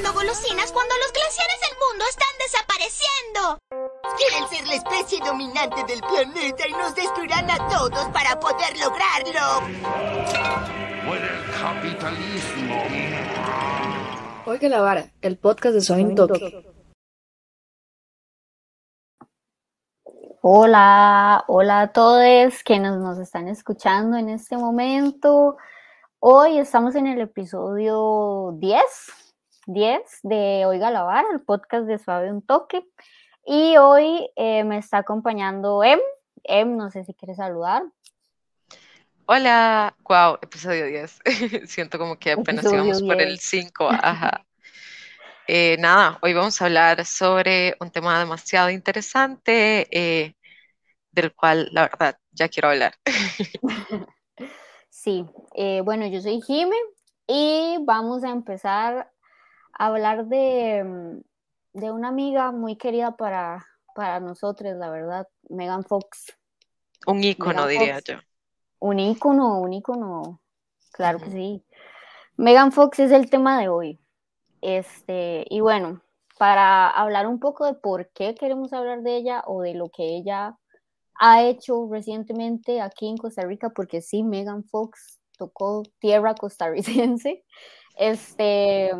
comiendo golosinas cuando los glaciares del mundo están desapareciendo. Quieren ser la especie dominante del planeta y nos destruirán a todos para poder lograrlo. Por el capitalismo. Oiga la vara, el podcast de Soy un Toque. Hola, hola a todos quienes nos están escuchando en este momento. Hoy estamos en el episodio 10, 10 de Oiga la Vara, el podcast de Suave un Toque. Y hoy eh, me está acompañando Em. Em, no sé si quieres saludar. Hola, wow, episodio 10. Siento como que apenas Episodio íbamos por 10. el 5. Ajá. Eh, nada, hoy vamos a hablar sobre un tema demasiado interesante, eh, del cual la verdad ya quiero hablar. Sí, eh, bueno, yo soy Jime y vamos a empezar hablar de, mm, de una amiga muy querida para, para nosotros, la verdad, Megan Fox. Un ícono, Megan diría Fox. yo. Un ícono, un ícono, claro que sí. Megan Fox es el tema de hoy. Este, y bueno, para hablar un poco de por qué queremos hablar de ella o de lo que ella ha hecho recientemente aquí en Costa Rica, porque sí, Megan Fox tocó tierra costarricense. Este,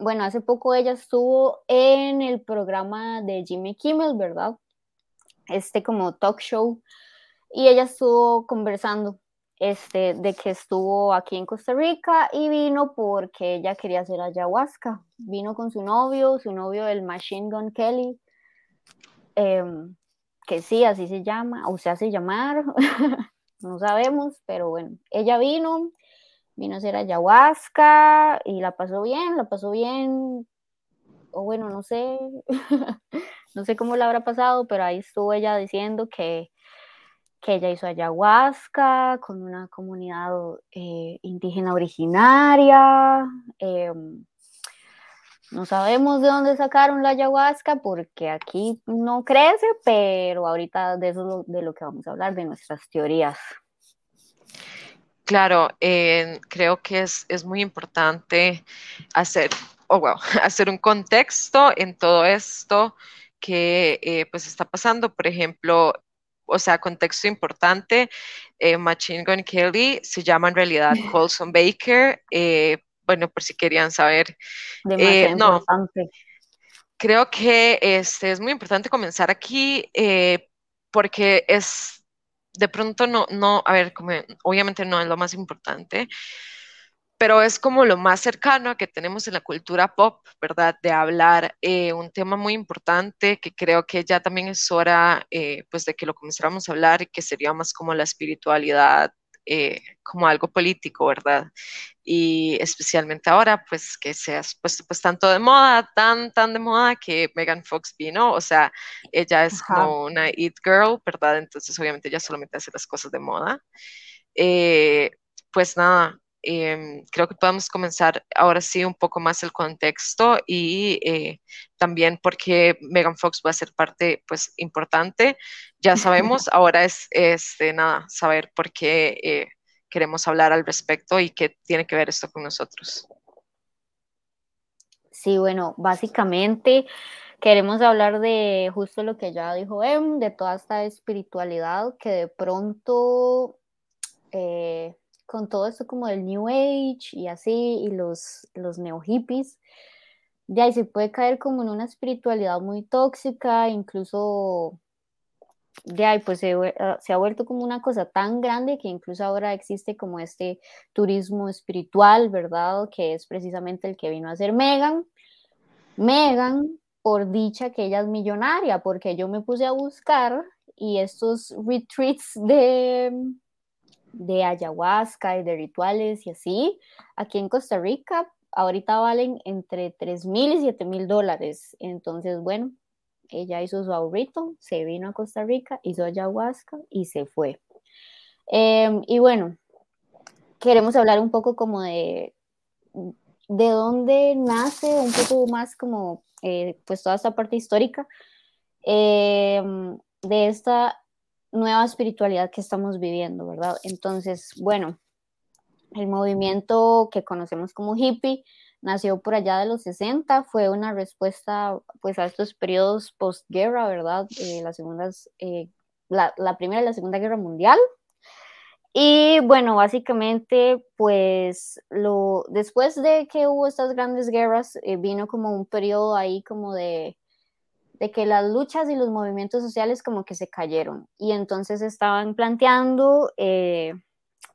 bueno, hace poco ella estuvo en el programa de Jimmy Kimmel, ¿verdad? Este como talk show y ella estuvo conversando este, de que estuvo aquí en Costa Rica y vino porque ella quería hacer ayahuasca. Vino con su novio, su novio el Machine Gun Kelly, em, que sí, así se llama, o se hace llamar, no sabemos, pero bueno, ella vino, vino a hacer ayahuasca y la pasó bien, la pasó bien, o bueno, no sé, no sé cómo la habrá pasado, pero ahí estuvo ella diciendo que que ella hizo ayahuasca con una comunidad eh, indígena originaria. eh, no sabemos de dónde sacaron la ayahuasca porque aquí no crece, pero ahorita de eso es de lo que vamos a hablar, de nuestras teorías. Claro, eh, creo que es, es muy importante hacer, oh, wow, hacer un contexto en todo esto que eh, pues está pasando. Por ejemplo, o sea, contexto importante, eh, Machine Gun Kelly se llama en realidad Colson Baker. eh, bueno, por si querían saber, Demasiado Eh, no. importante. creo que este, es muy importante comenzar aquí eh, porque es, de pronto no, no, a ver, como, obviamente no es lo más importante, pero es como lo más cercano que tenemos en la cultura pop, ¿verdad? De hablar eh, un tema muy importante que creo que ya también es hora, eh, pues, de que lo comenzáramos a hablar y que sería más como la espiritualidad, eh, como algo político, ¿verdad? Y especialmente ahora, pues, que se ha puesto pues tanto de moda, tan, tan de moda que Megan Fox vino, o sea, ella es Ajá. como una it girl, ¿verdad? Entonces, obviamente, ella solamente hace las cosas de moda. Eh, pues nada, em, creo que podemos comenzar ahora sí un poco más el contexto y eh, también porque Megan Fox va a ser parte pues importante. Ya sabemos, ahora es este, nada, saber por qué eh, queremos hablar al respecto y qué tiene que ver esto con nosotros. Sí, bueno, básicamente queremos hablar de justo lo que ya dijo Em, de toda esta espiritualidad que de pronto, eh, con todo esto como del New Age y así, y los, los neo hippies, de ahí se puede caer como en una espiritualidad muy tóxica, incluso de ahí pues se, ah, se ha vuelto como una cosa tan grande que incluso ahora existe como este turismo espiritual, ¿verdad? Que es precisamente el que vino a hacer Megan. Megan, por dicha que ella es millonaria, porque yo me puse a buscar y estos retreats de, de ayahuasca y de rituales y así, aquí en Costa Rica, ahorita valen entre 3 mil y 7 mil dólares. Entonces, bueno, ella hizo su ahorrito, se vino a Costa Rica, hizo ayahuasca y se fue. Eh, y bueno, queremos hablar un poco como de, de dónde nace un poco más como eh, pues toda esta parte histórica eh, de esta nueva espiritualidad que estamos viviendo, ¿verdad? Entonces, bueno, el movimiento que conocemos como hippie nació por allá de los 60, fue una respuesta pues a estos periodos postguerra, ¿verdad? Eh, eh, la, primera y la segunda guerra mundial. Y bueno, básicamente pues después de que hubo estas grandes guerras, eh, vino como un periodo ahí como de, de que las luchas y los movimientos sociales como que se cayeron y entonces estaban planteando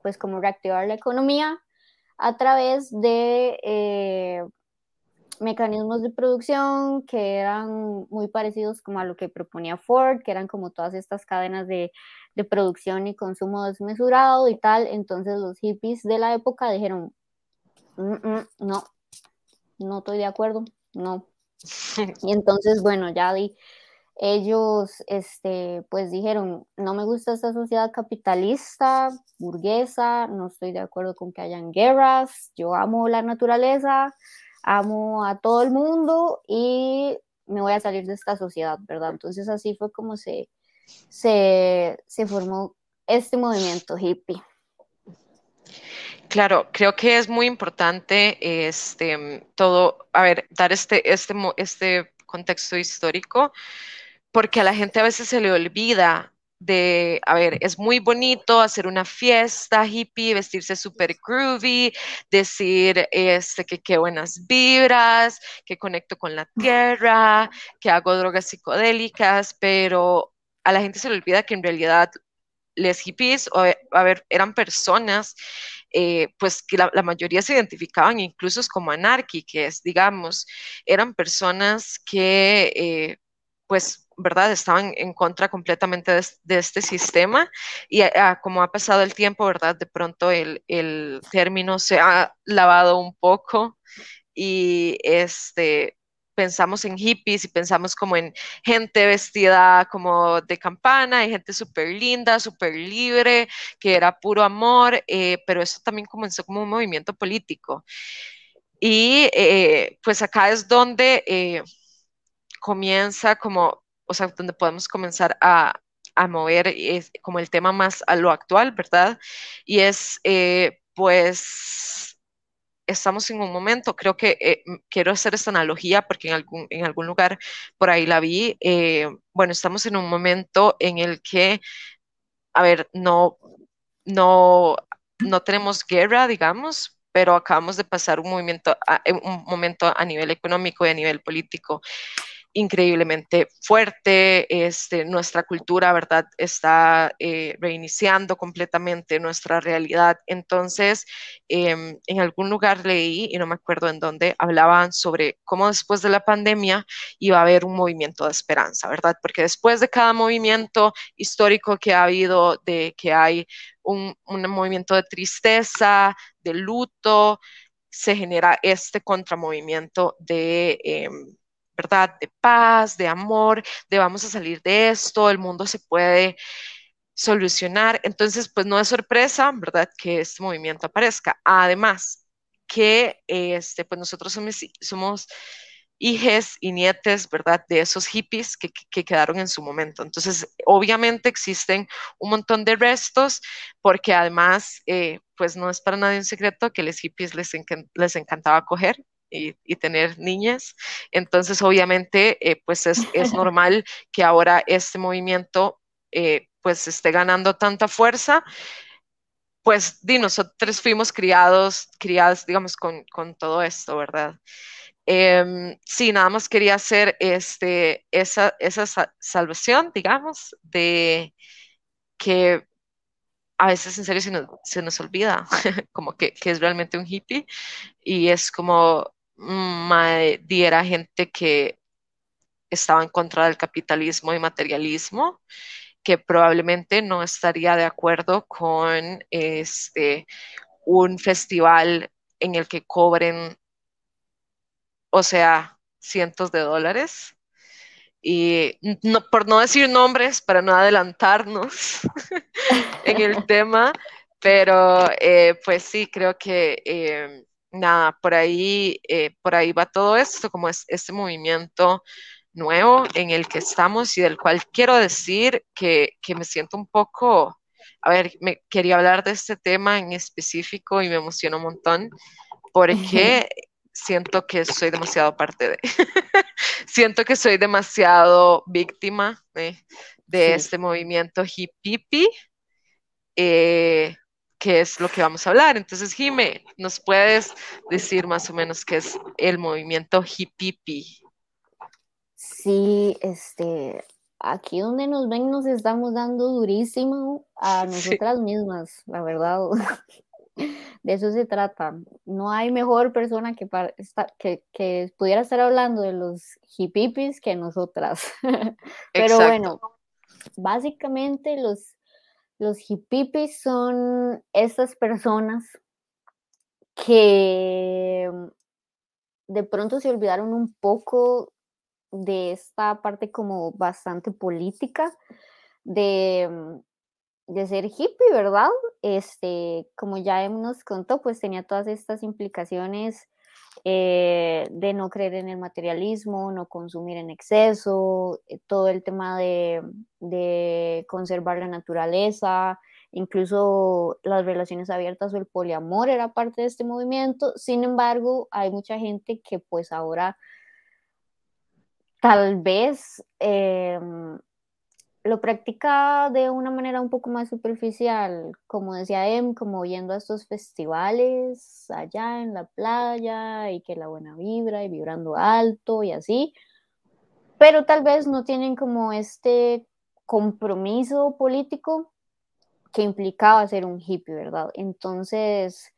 pues como reactivar la economía a través de eh, mecanismos de producción que eran muy parecidos como a lo que proponía Ford, que eran como todas estas cadenas de, de producción y consumo desmesurado y tal. Entonces los hippies de la época dijeron, mm, mm, no, no estoy de acuerdo, no. Y entonces, bueno, ya di, ellos este, pues dijeron, no me gusta esta sociedad capitalista, burguesa, no estoy de acuerdo con que hayan guerras, yo amo la naturaleza, amo a todo el mundo y me voy a salir de esta sociedad, ¿verdad? Entonces así fue como se, se, se formó este movimiento hippie. Claro, creo que es muy importante este, todo, a ver, dar este, este, este contexto histórico porque a la gente a veces se le olvida de, a ver, es muy bonito hacer una fiesta hippie, vestirse súper groovy, decir este, que qué buenas vibras, que conecto con la tierra, que hago drogas psicodélicas, pero a la gente se le olvida que en realidad les hippies, o, a ver, eran personas, eh, pues que la, mayoría se identificaban incluso como anárquicas, digamos, eran personas que, eh, pues, ¿verdad? Estaban en contra completamente de, este sistema y ah, como ha pasado el tiempo, ¿verdad? De pronto el, el, término se ha lavado un poco y este, pensamos en hippies y pensamos como en gente vestida como de campana y gente súper linda, súper libre, que era puro amor, eh, pero eso también comenzó como un movimiento político. Y eh, pues acá es donde... Eh, comienza como o sea, donde podemos comenzar a, a mover como el tema más a lo actual, ¿verdad? Y es, pues, estamos en un momento, creo que eh, quiero hacer esta analogía porque en algún, en algún lugar por ahí la vi, eh, bueno, estamos en un momento en el que, a ver, no, no, no tenemos guerra, digamos, pero acabamos de pasar un movimiento, un momento a nivel económico y a nivel político increíblemente fuerte, este, nuestra cultura, ¿verdad? Está eh, reiniciando completamente nuestra realidad. Entonces, em, en algún lugar leí, y no me acuerdo en dónde, hablaban sobre cómo después de la pandemia iba a haber un movimiento de esperanza, ¿verdad? Porque después de cada movimiento histórico que ha habido, de que hay un, un movimiento de tristeza, de luto, se genera este contramovimiento de... Em, ¿verdad? De paz, de amor, de vamos a salir de esto, el mundo se puede solucionar. Entonces, pues no es sorpresa, ¿verdad? Que este movimiento aparezca. Además, que este, pues nosotros somos, somos hijes y nietes, ¿verdad? De esos hippies que, quedaron en su momento. Entonces, obviamente existen un montón de restos, porque además, eh, pues no es para nadie un secreto que los hippies les, les encantaba coger, y, tener niñas. Entonces, obviamente, eh, pues es, normal que ahora este movimiento eh, pues esté ganando tanta fuerza. Pues di, nosotros fuimos criados, criadas, digamos, con, todo esto, ¿verdad? Em, sí, nada más quería hacer este, esa, esa salvación, digamos, de que a veces en serio se nos, se nos olvida como que, que, es realmente un hippie y es como era gente que estaba en contra del capitalismo y materialismo, que probablemente no estaría de acuerdo con este, un festival en el que cobren, o sea, cientos de dólares. Y no, por no decir nombres, para no adelantarnos en el tema, pero eh, pues sí, creo que eh, nada, por ahí, eh, por ahí va todo esto, como es este movimiento nuevo en el que estamos y del cual quiero decir que, me siento un poco, a ver, me quería hablar de este tema en específico y me emociona un montón porque siento que soy demasiado parte de. siento que soy demasiado víctima eh, de Sí. este movimiento hippie, eh, que es lo que vamos a hablar. Entonces, Jime, ¿nos puedes decir más o menos qué es el movimiento hippie? Sí, este, aquí donde nos ven nos estamos dando durísimo a Sí. nosotras mismas, la verdad. De eso se trata. No hay mejor persona que, para que, que pudiera estar hablando de los hippies que nosotras. Pero Exacto. bueno, básicamente los, los hippies son estas personas que mm, de pronto se olvidaron un poco de esta parte como bastante política de, mm, de ser hippie, ¿verdad? Este, como ya nos contó, pues tenía todas estas implicaciones eh, de no creer en el materialismo, no consumir en exceso, eh, todo el tema de, de conservar la naturaleza, incluso las relaciones abiertas o el poliamor era parte de este movimiento. Sin embargo, hay mucha gente que pues ahora tal vez eh, lo practica de una manera un poco más superficial, como decía Em, como yendo a estos festivales allá en la playa y que la buena vibra y vibrando alto y así, pero tal vez no tienen como este compromiso político que implicaba ser un hippie, ¿verdad? Entonces,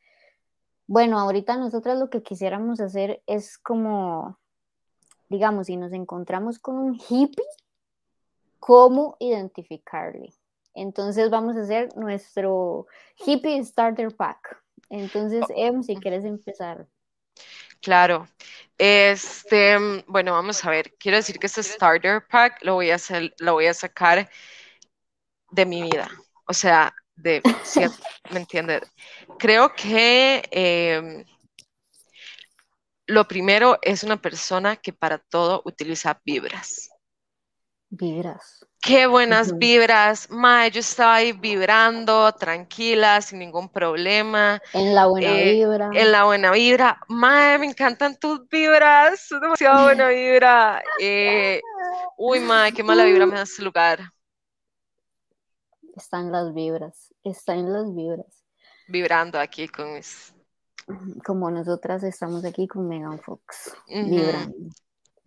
bueno, ahorita nosotras lo que quisiéramos hacer es como, digamos, si nos encontramos con un hippie, cómo identificarle. Entonces vamos a hacer nuestro hippie starter pack. Entonces, Em, si quieres empezar. Claro. Este, mm, bueno, vamos a ver. Quiero decir que este starter pack lo voy a hacer, lo voy a sacar de mi vida. O sea, de, si ¿me entiendes? Creo que em, lo primero es una persona que para todo utiliza vibras. Vibras. Qué buenas vibras. Mae, yo estaba ahí vibrando, tranquila, sin ningún problema. En la buena Eh, vibra. En la buena vibra. Mae, me encantan tus vibras. sos demasiado buena vibra. Eh, uy, mae, qué mala vibra me da este lugar. Están las vibras. Están las vibras. Vibrando aquí con mis. Como nosotras estamos aquí con Megan Fox. Vibrando.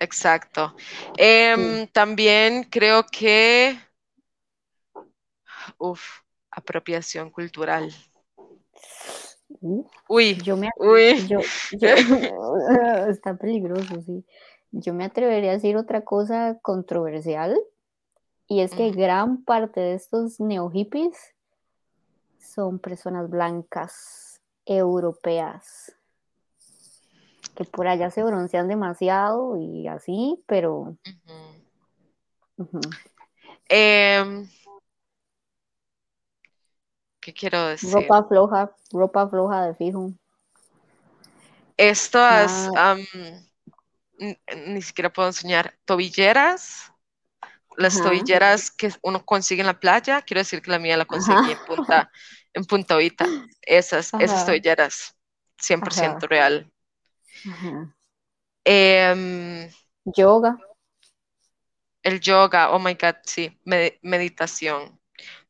Exacto. Em, También creo que. Uf, apropiación cultural. Uh, Uy, yo me uy. yo, yo- está peligroso, sí. Yo me atrevería a decir otra cosa controversial, y es que gran parte de estos neo hippies son personas blancas, europeas, que por allá se broncean demasiado y así, pero Em, ¿qué quiero decir? ropa floja, ropa floja de fijo. Estas, n- ni siquiera puedo enseñar, tobilleras, las Ajá. tobilleras que uno consigue en la playa, quiero decir que la mía la conseguí en Punta, en Punta Ovita, esas, esas tobilleras, 100% Ajá. Em, Yoga, el yoga, oh my God, sí, me- meditación.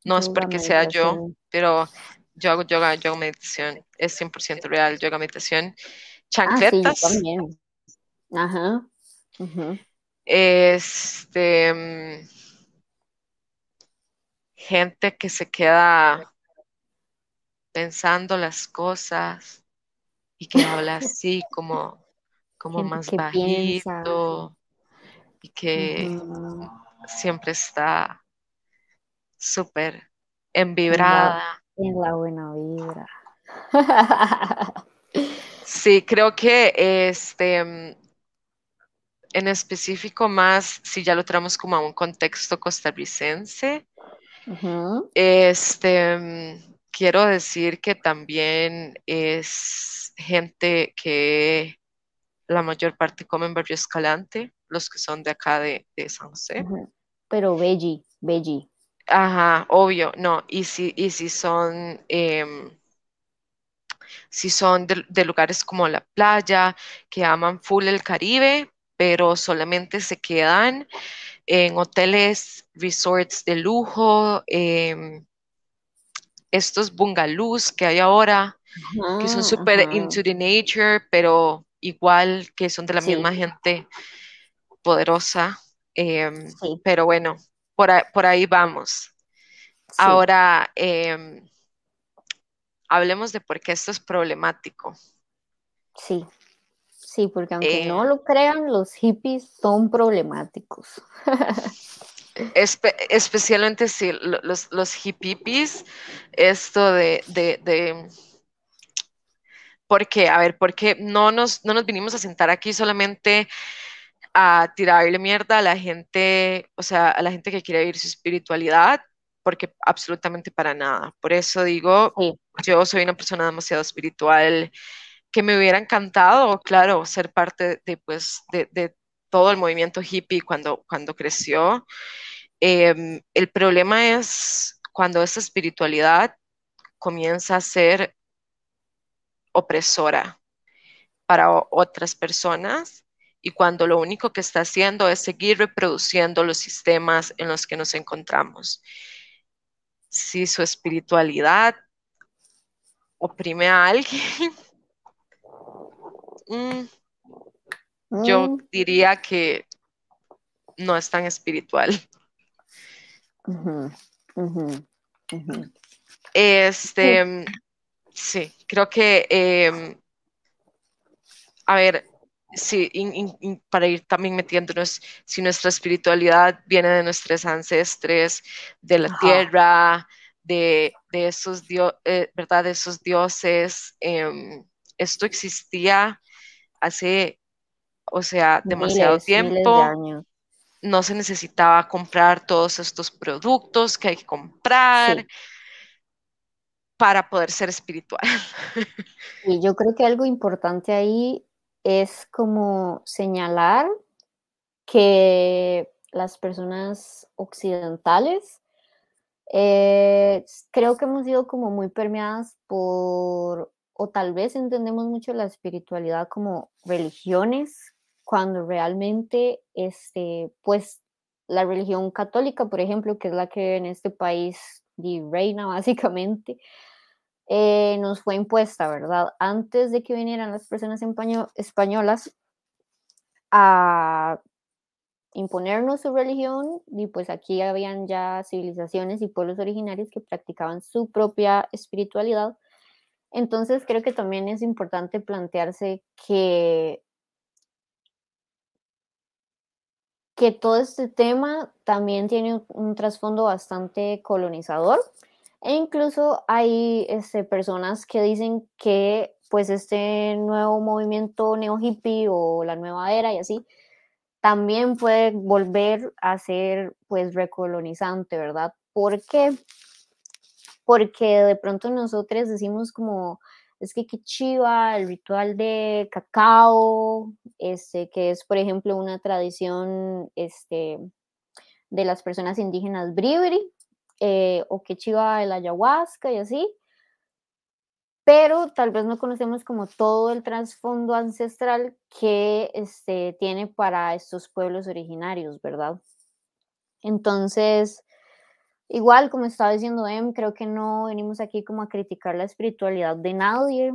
No es yoga, porque sea yo, meditación. pero yo hago yoga, yo hago meditación, es 100% real, yoga, meditación. Ah, sí, Chancletas, también. Ajá. este, mm, gente que se queda pensando las cosas y que habla así como, como Gente más piensa. bajito y que siempre está súper envibrada. En la buena vibra. Sí, creo que este, mm, en específico más, si ya lo traemos como a un contexto costarricense, este, mm, quiero decir que también es gente que la mayor parte come en Barrio Escalante, los que son de acá de, de San José. Pero veggie, veggie. Ajá, obvio, no, y si, y si son em, si son de, de lugares como la playa, que aman full el Caribe, pero solamente se quedan en hoteles, resorts de lujo, em, estos bungalows que hay ahora, que son súper into the nature, pero igual que son de la Sí, misma gente poderosa. em, sí, pero bueno, por ahí, por ahí vamos. sí, Ahora, em, hablemos de por qué esto es problemático. sí, sí, porque aunque Eh, no lo crean, los hippies son problemáticos. espe- especialmente si lo- los, los hippies, esto de, de, de ¿Por qué? A ver, porque no nos, no nos vinimos a sentar aquí solamente a tirarle mierda a la gente, o sea, a la gente que quiere vivir su espiritualidad, porque absolutamente para nada. Por eso digo, Sí, yo soy una persona demasiado espiritual que me hubiera encantado, claro, ser parte de, pues, de, de todo el movimiento hippie cuando, creció. Em, el problema es cuando esta espiritualidad comienza a ser opresora para otras personas y cuando lo único que está haciendo es seguir reproduciendo los sistemas en los que nos encontramos. Si su espiritualidad oprime a alguien, mm, yo Mm, diría que no es tan espiritual. Este, sí, creo que, em, a ver, sí, in- in- in- para ir también metiéndonos, si nuestra espiritualidad viene de nuestros ancestres, de la Ajá. tierra, de, de esos dio- eh, ¿verdad? De esos dioses, em, esto existía hace, o sea, demasiado Miles, miles de tiempo. No se necesitaba comprar todos estos productos que hay que comprar Sí. para poder ser espiritual. Y yo creo que algo importante ahí es como señalar que las personas occidentales eh, creo que hemos sido como muy permeadas por, o tal vez entendemos mucho la espiritualidad como religiones, cuando realmente, este, pues, la religión católica, por ejemplo, que es la que en este país reina básicamente, eh, nos fue impuesta, ¿verdad? Antes de que vinieran las personas españo- españolas a imponernos su religión, y pues aquí habían ya civilizaciones y pueblos originarios que practicaban su propia espiritualidad. Entonces creo que también es importante plantearse que, que todo este tema también tiene un, trasfondo bastante colonizador e incluso hay este, personas que dicen que pues este nuevo movimiento neo hippie o la nueva era y así también puede volver a ser pues recolonizante, ¿verdad? ¿Por qué? Porque de pronto nosotros decimos como, es que qué chiva el ritual de cacao, este, que es por ejemplo una tradición este, de las personas indígenas bribri, eh, o qué chiva el ayahuasca y así, pero tal vez no conocemos como todo el trasfondo ancestral que este, tiene para estos pueblos originarios, ¿verdad? Entonces, igual como estaba diciendo Em, creo que no venimos aquí como a criticar la espiritualidad de nadie,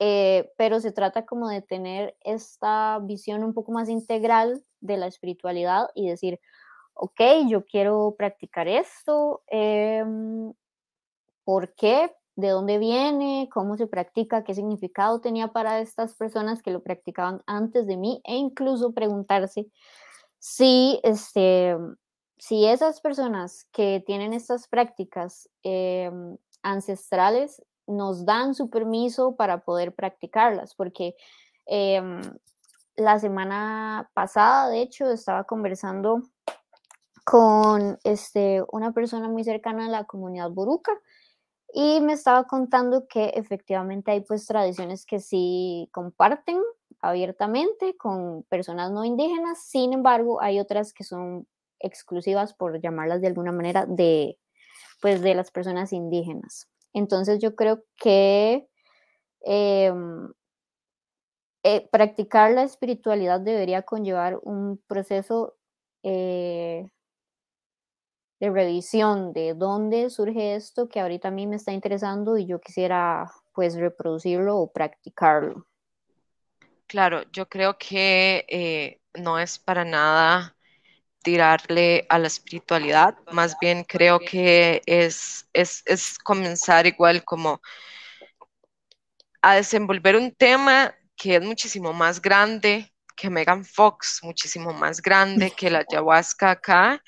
eh, pero se trata como de tener esta visión un poco más integral de la espiritualidad y decir, ok, yo quiero practicar esto, eh, ¿por qué? ¿De dónde viene? ¿Cómo se practica? ¿Qué significado tenía para estas personas que lo practicaban antes de mí? E incluso preguntarse si, este, si esas personas que tienen estas prácticas eh, ancestrales nos dan su permiso para poder practicarlas, porque eh, la semana pasada, de hecho, estaba conversando con este, una persona muy cercana a la comunidad boruca y me estaba contando que efectivamente hay pues tradiciones que sí comparten abiertamente con personas no indígenas, sin embargo hay otras que son exclusivas, por llamarlas de alguna manera, de pues de las personas indígenas. Entonces yo creo que em, eh, practicar la espiritualidad debería conllevar un proceso eh, de revisión de dónde surge esto que ahorita a mí me está interesando y yo quisiera pues reproducirlo o practicarlo. Claro, yo creo que eh, no es para nada tirarle a la espiritualidad, más bien creo que es, es, es comenzar igual como a desenvolver un tema que es muchísimo más grande que Megan Fox, muchísimo más grande que la ayahuasca acá,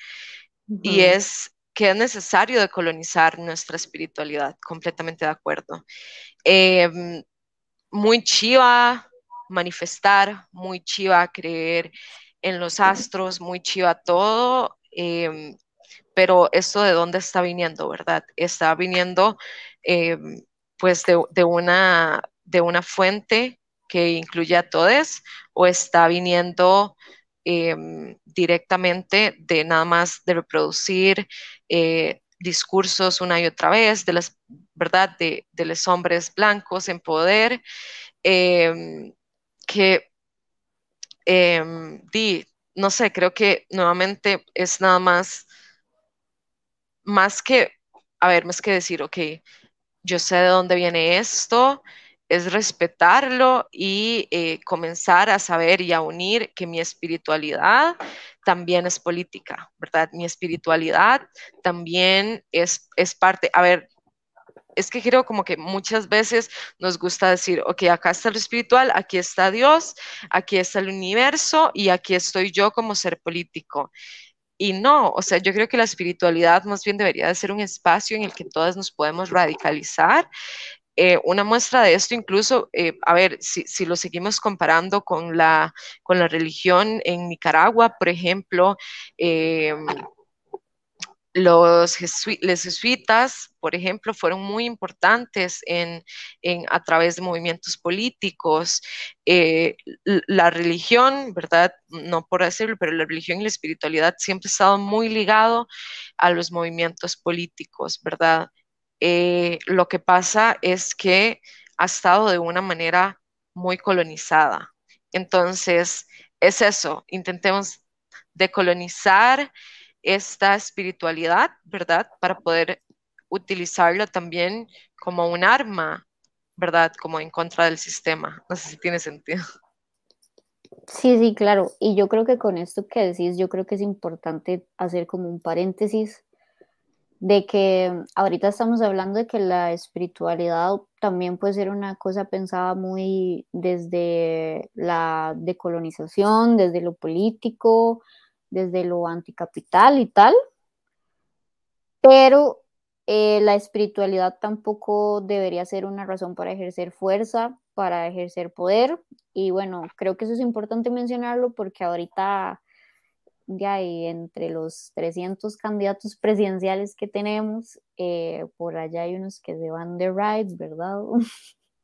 y es que es necesario decolonizar nuestra espiritualidad, completamente de acuerdo. Em, muy chiva manifestar, muy chiva creer en los astros, muy chiva todo, em, pero esto de dónde está viniendo, ¿verdad? Está viniendo em, pues de, una, de una fuente que incluye a todos o está viniendo em, directamente de nada más de reproducir eh, discursos una y otra vez de las, ¿verdad? De, los hombres blancos en poder, que, em, di, no sé, creo que nuevamente es nada más, más que, a ver, más que decir, ok, yo sé de dónde viene esto, es respetarlo y eh, comenzar a saber y a unir que mi espiritualidad también es política, ¿verdad? Mi espiritualidad también es, es parte, a ver, es que creo como que muchas veces nos gusta decir, ok, acá está lo espiritual, aquí está Dios, aquí está el universo y aquí estoy yo como ser político. Y no, o sea, yo creo que la espiritualidad más bien debería de ser un espacio en el que todas nos podemos radicalizar eh, una muestra de esto incluso, eh, a ver, si, lo seguimos comparando con la, con la religión en Nicaragua, por ejemplo, eh, los, jesuitas, por ejemplo, fueron muy importantes en, a través de movimientos políticos. la religión, ¿verdad? No por decirlo, pero la religión y la espiritualidad siempre ha estado muy ligado a los movimientos políticos, ¿verdad? Eh, lo que pasa es que ha estado de una manera muy colonizada. Entonces, es eso, intentemos decolonizar esta espiritualidad, ¿verdad? Para poder utilizarla también como un arma, ¿verdad? Como en contra del sistema. No sé si tiene sentido. Sí, sí, claro. Y yo creo que con esto que decís, yo creo que es importante hacer como un paréntesis de que ahorita estamos hablando de que la espiritualidad también puede ser una cosa pensada muy desde la decolonización, desde lo político, desde lo anticapital y tal, pero eh, la espiritualidad tampoco debería ser una razón para ejercer fuerza, para ejercer poder, y bueno, creo que eso es importante mencionarlo porque ahorita ya y entre los 300 candidatos presidenciales que tenemos, eh, por allá hay unos que se van de rides, ¿verdad?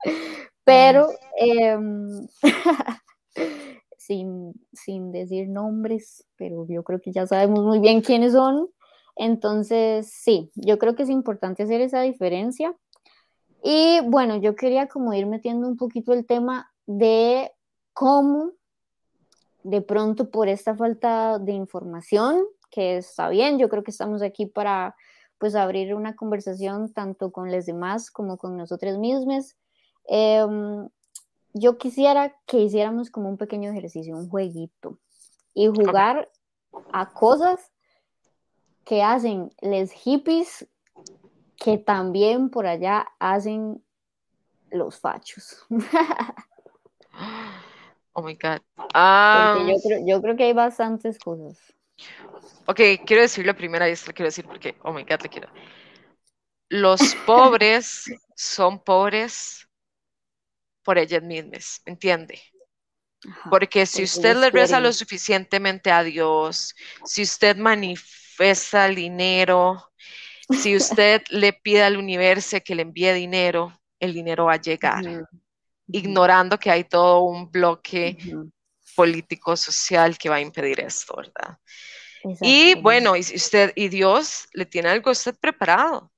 Pero em, sin, sin decir nombres, pero yo creo que ya sabemos muy bien quiénes son. Entonces, sí, yo creo que es importante hacer esa diferencia. Y bueno, yo quería como ir metiendo un poquito el tema de cómo de pronto por esta falta de información, que está bien, yo creo que estamos aquí para pues abrir una conversación tanto con los demás como con nosotros mismos. Em, yo quisiera que hiciéramos como un pequeño ejercicio, un jueguito, y jugar a cosas que hacen los hippies que también por allá hacen los fachos. Oh my God. Ah, yo, creo, que hay bastantes cosas. Ok, quiero decir la primera y esto quiero decir porque, oh my God, le quiero. Los pobres son pobres por ellas mismas, ¿entiende? Porque si usted le reza lo suficientemente a Dios, si usted manifiesta el dinero, si usted le pide al universo que le envíe dinero, el dinero va a llegar ignorando que hay todo un bloque político social que va a impedir esto, ¿verdad? Y bueno, y usted y Dios le tiene algo a usted preparado.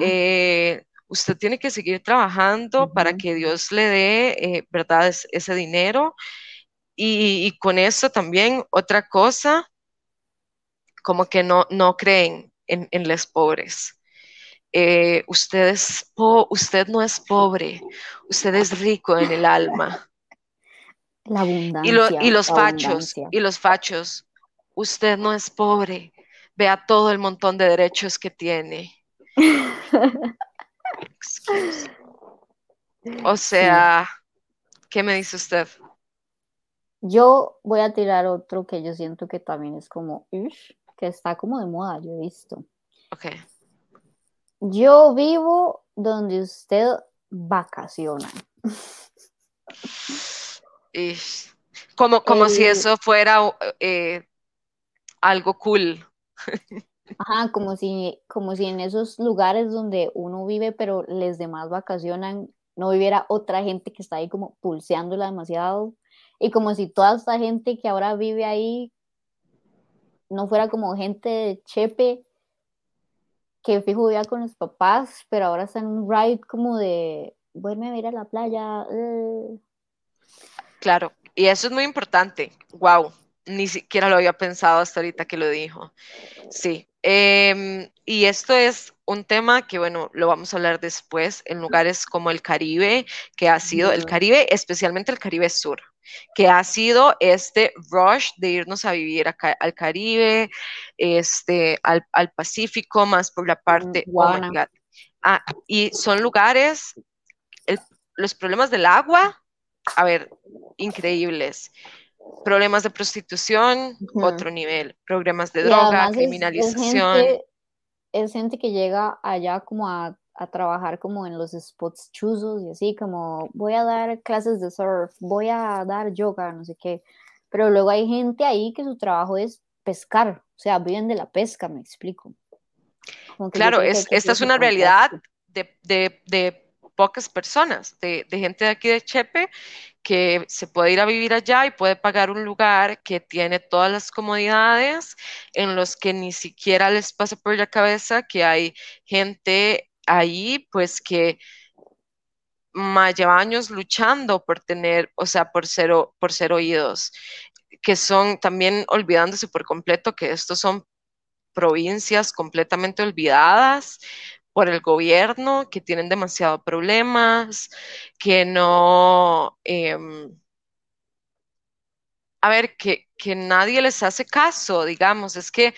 Eh, usted tiene que seguir trabajando para que Dios le dé, eh, ¿verdad? Es- ese dinero. Y, y con eso también otra cosa, como que no, no creen en, en los pobres. Eh, usted, es po- usted no es pobre, usted es rico en el alma. La Y, lo- abundancia. y los la fachos, abundancia. y los fachos, usted no es pobre, vea todo el montón de derechos que tiene. Excuse. O sea, ¿qué me dice usted? Yo voy a tirar otro que yo siento que también es como, "Ish", que está como de moda, yo he visto. Ok. Yo vivo donde usted vacaciona. Como, como si El- eso fuera eh, algo cool. Ajá, como si, como si en esos lugares donde uno vive, pero les demás vacacionan, no viviera otra gente que está ahí como pulseándola demasiado. Y como si toda esta gente que ahora vive ahí no fuera como gente de Chepe que fijo vivía con los papás, pero ahora está en un ride como de vuelve a ir a la playa. eh". Claro, y eso es muy importante. Wow, ni siquiera lo había pensado hasta ahorita que lo dijo. Sí, em, y esto es un tema que, bueno, lo vamos a hablar después en lugares como el Caribe, que ha sido el. Caribe, especialmente el Caribe Sur, que ha sido este rush de irnos a vivir acá al Caribe, este, al, al Pacífico, más por la parte, oh my Guana. God. Ah, y son lugares, el- los problemas del agua, a ver, increíbles. Problemas de prostitución, otro nivel. Problemas de Y droga, además es- es criminalización. gente- es gente que llega allá como a, a trabajar como en los spots chuzos y así como voy a dar clases de surf, voy a dar yoga, no sé qué. Pero luego hay gente ahí que su trabajo es pescar, o sea, viven de la pesca, me explico. Claro, es, esta es una realidad de, de- de pocas personas, de, de gente de aquí de Chepe, que se puede ir a vivir allá y puede pagar un lugar que tiene todas las comodidades, en los que ni siquiera les pasa por la cabeza que hay gente ahí, pues que ma, lleva años luchando por tener, o sea, por ser, por ser oídos, que son también olvidándose por completo que estos son provincias completamente olvidadas por el gobierno, que tienen demasiados problemas, que no, em, a ver, que, que nadie les hace caso, digamos, es que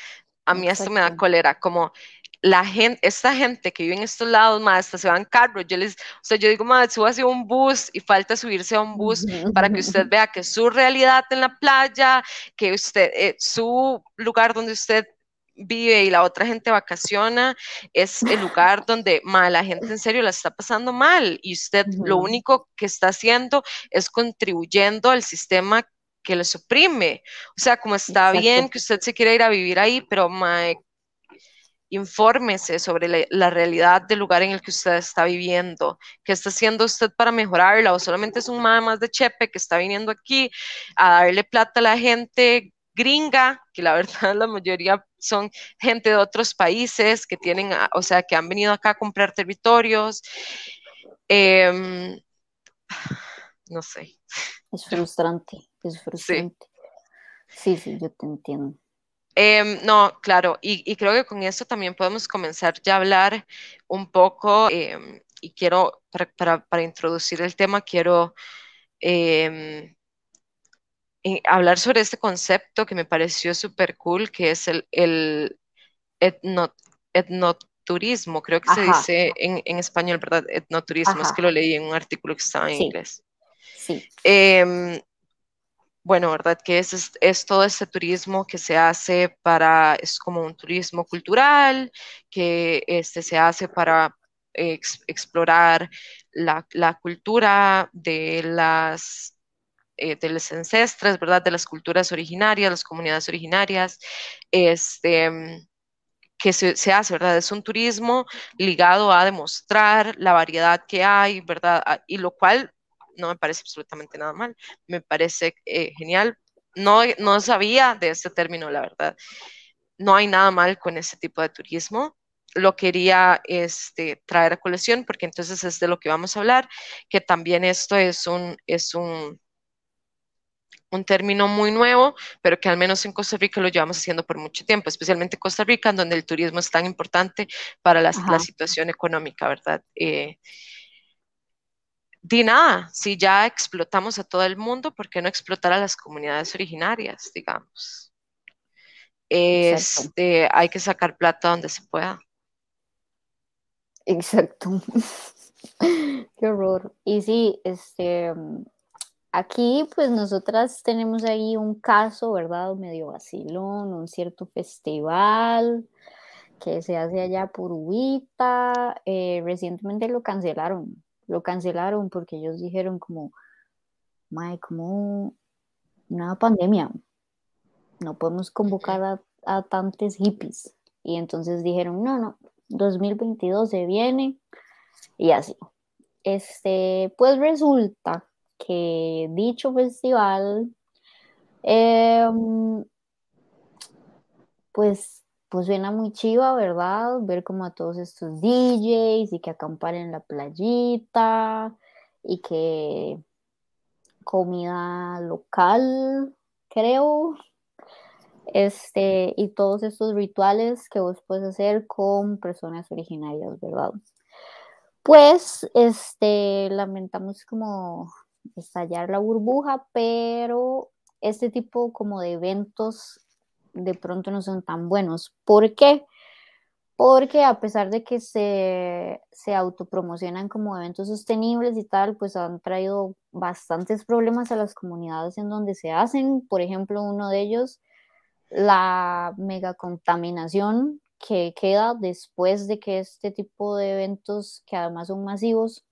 a mí esto me da cólera, como la gente, esta gente que vive en estos lados, más hasta se van en carro, yo les, o sea, yo digo, más súbase a un bus y falta subirse a un bus para que usted vea que su realidad en la playa, que usted, eh, su lugar donde usted vive y la otra gente vacaciona, es el lugar donde ma, la gente en serio la está pasando mal y usted lo único que está haciendo es contribuyendo al sistema que les oprime. O sea, como está Exacto. bien que usted se quiera ir a vivir ahí, pero mae, infórmese sobre la, la realidad del lugar en el que usted está viviendo, qué está haciendo usted para mejorarla, o solamente es un mae más de Chepe que está viniendo aquí a darle plata a la gente gringa, que la verdad la mayoría son gente de otros países que tienen, a- o sea, que han venido acá a comprar territorios. Em, no sé. Es frustrante, es frustrante. Sí, sí, yo te entiendo. Em, no, claro, y, y creo que con eso también podemos comenzar ya a hablar un poco, em, y quiero, para, para- para introducir el tema, quiero eh, hablar sobre este concepto que me pareció súper cool, que es el, el etno- etnoturismo, creo que se dice en, en español, ¿verdad? Etnoturismo, es que lo leí en un artículo que estaba en Sí. inglés. Sí, Em, bueno, ¿verdad? Que es, es, es todo este turismo que se hace para, es como un turismo cultural, que este, se hace para ex- explorar la, la cultura de las, eh, de los ancestres, ¿verdad? De las culturas originarias, las comunidades originarias, este, que se, hace, ¿verdad? Es un turismo ligado a demostrar la variedad que hay, ¿verdad? Ah, Y lo cual no me parece absolutamente nada mal, me parece eh, genial. No, no sabía de este término, la verdad. No hay nada mal con este tipo de turismo. lo quería este, traer a colección porque entonces es de lo que vamos a hablar, que también esto es un, es un, un término muy nuevo, pero que al menos en Costa Rica lo llevamos haciendo por mucho tiempo, especialmente Costa Rica, donde el turismo es tan importante para la, la situación económica, ¿verdad? Eh, di nada, si ya explotamos a todo el mundo, ¿por qué no explotar a las comunidades originarias, digamos? Este, hay que sacar plata donde se pueda. Exacto. Qué horror. Y sí, este, aquí pues nosotras tenemos ahí un caso, ¿verdad? Medio vacilón, un cierto festival que se hace allá por Ubita. Eh, recientemente lo cancelaron, lo cancelaron porque ellos dijeron como, Mae, como una pandemia, no podemos convocar a, a tantos hippies. Y entonces dijeron, no, no, 2022 se viene y así. Este, pues resulta que dicho festival, em, pues, pues suena muy chiva, ¿verdad? Ver como a todos estos DJs y que acampar en la playita y que comida local, creo, este, y todos estos rituales que vos puedes hacer con personas originarias, ¿verdad? Pues, este, lamentamos como estallar la burbuja, pero este tipo como de eventos de pronto no son tan buenos. ¿Por qué? Porque a pesar de que se, se autopromocionan como eventos sostenibles y tal, pues han traído bastantes problemas a las comunidades en donde se hacen. Por ejemplo, uno de ellos la megacontaminación que queda después de que este tipo de eventos, que además son masivos,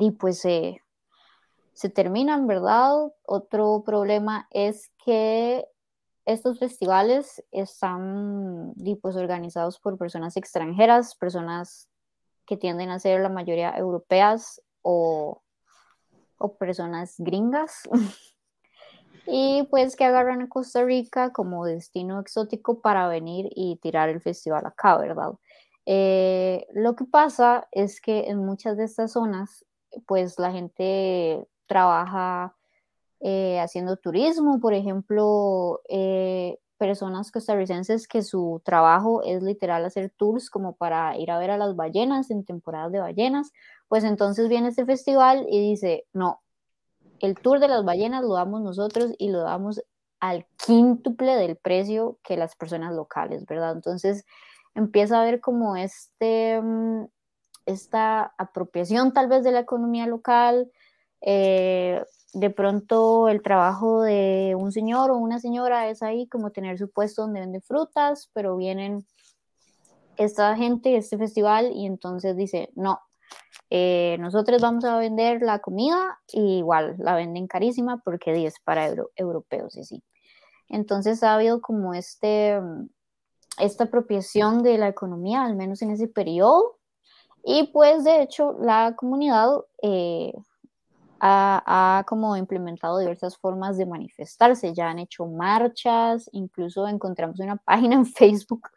y pues se, se terminan, ¿verdad? Otro problema es que estos festivales están pues, organizados por personas extranjeras, personas que tienden a ser la mayoría europeas o, o personas gringas. y pues que agarran a Costa Rica como destino exótico para venir y tirar el festival acá, ¿verdad? Eh, lo que pasa es que en muchas de estas zonas, pues la gente trabaja eh, haciendo turismo, por ejemplo, eh, personas costarricenses que su trabajo es literal hacer tours como para ir a ver a las ballenas en temporadas de ballenas, pues entonces viene este festival y dice, no, el tour de las ballenas lo damos nosotros y lo damos al quíntuple del precio que las personas locales, ¿verdad? Entonces empieza a haber como este, mm, esta apropiación tal vez de la economía local, eh, de pronto el trabajo de un señor o una señora es ahí como tener su puesto donde vende frutas, pero vienen esta gente, este festival, y entonces dice, no, eh, nosotros vamos a vender la comida y igual la venden carísima porque es para europeos y sí. Entonces ha habido como este, esta apropiación de la economía, al menos en ese periodo. Y pues de hecho la comunidad eh, ha, como implementado diversas formas de manifestarse. Ya han hecho marchas, incluso encontramos una página en Facebook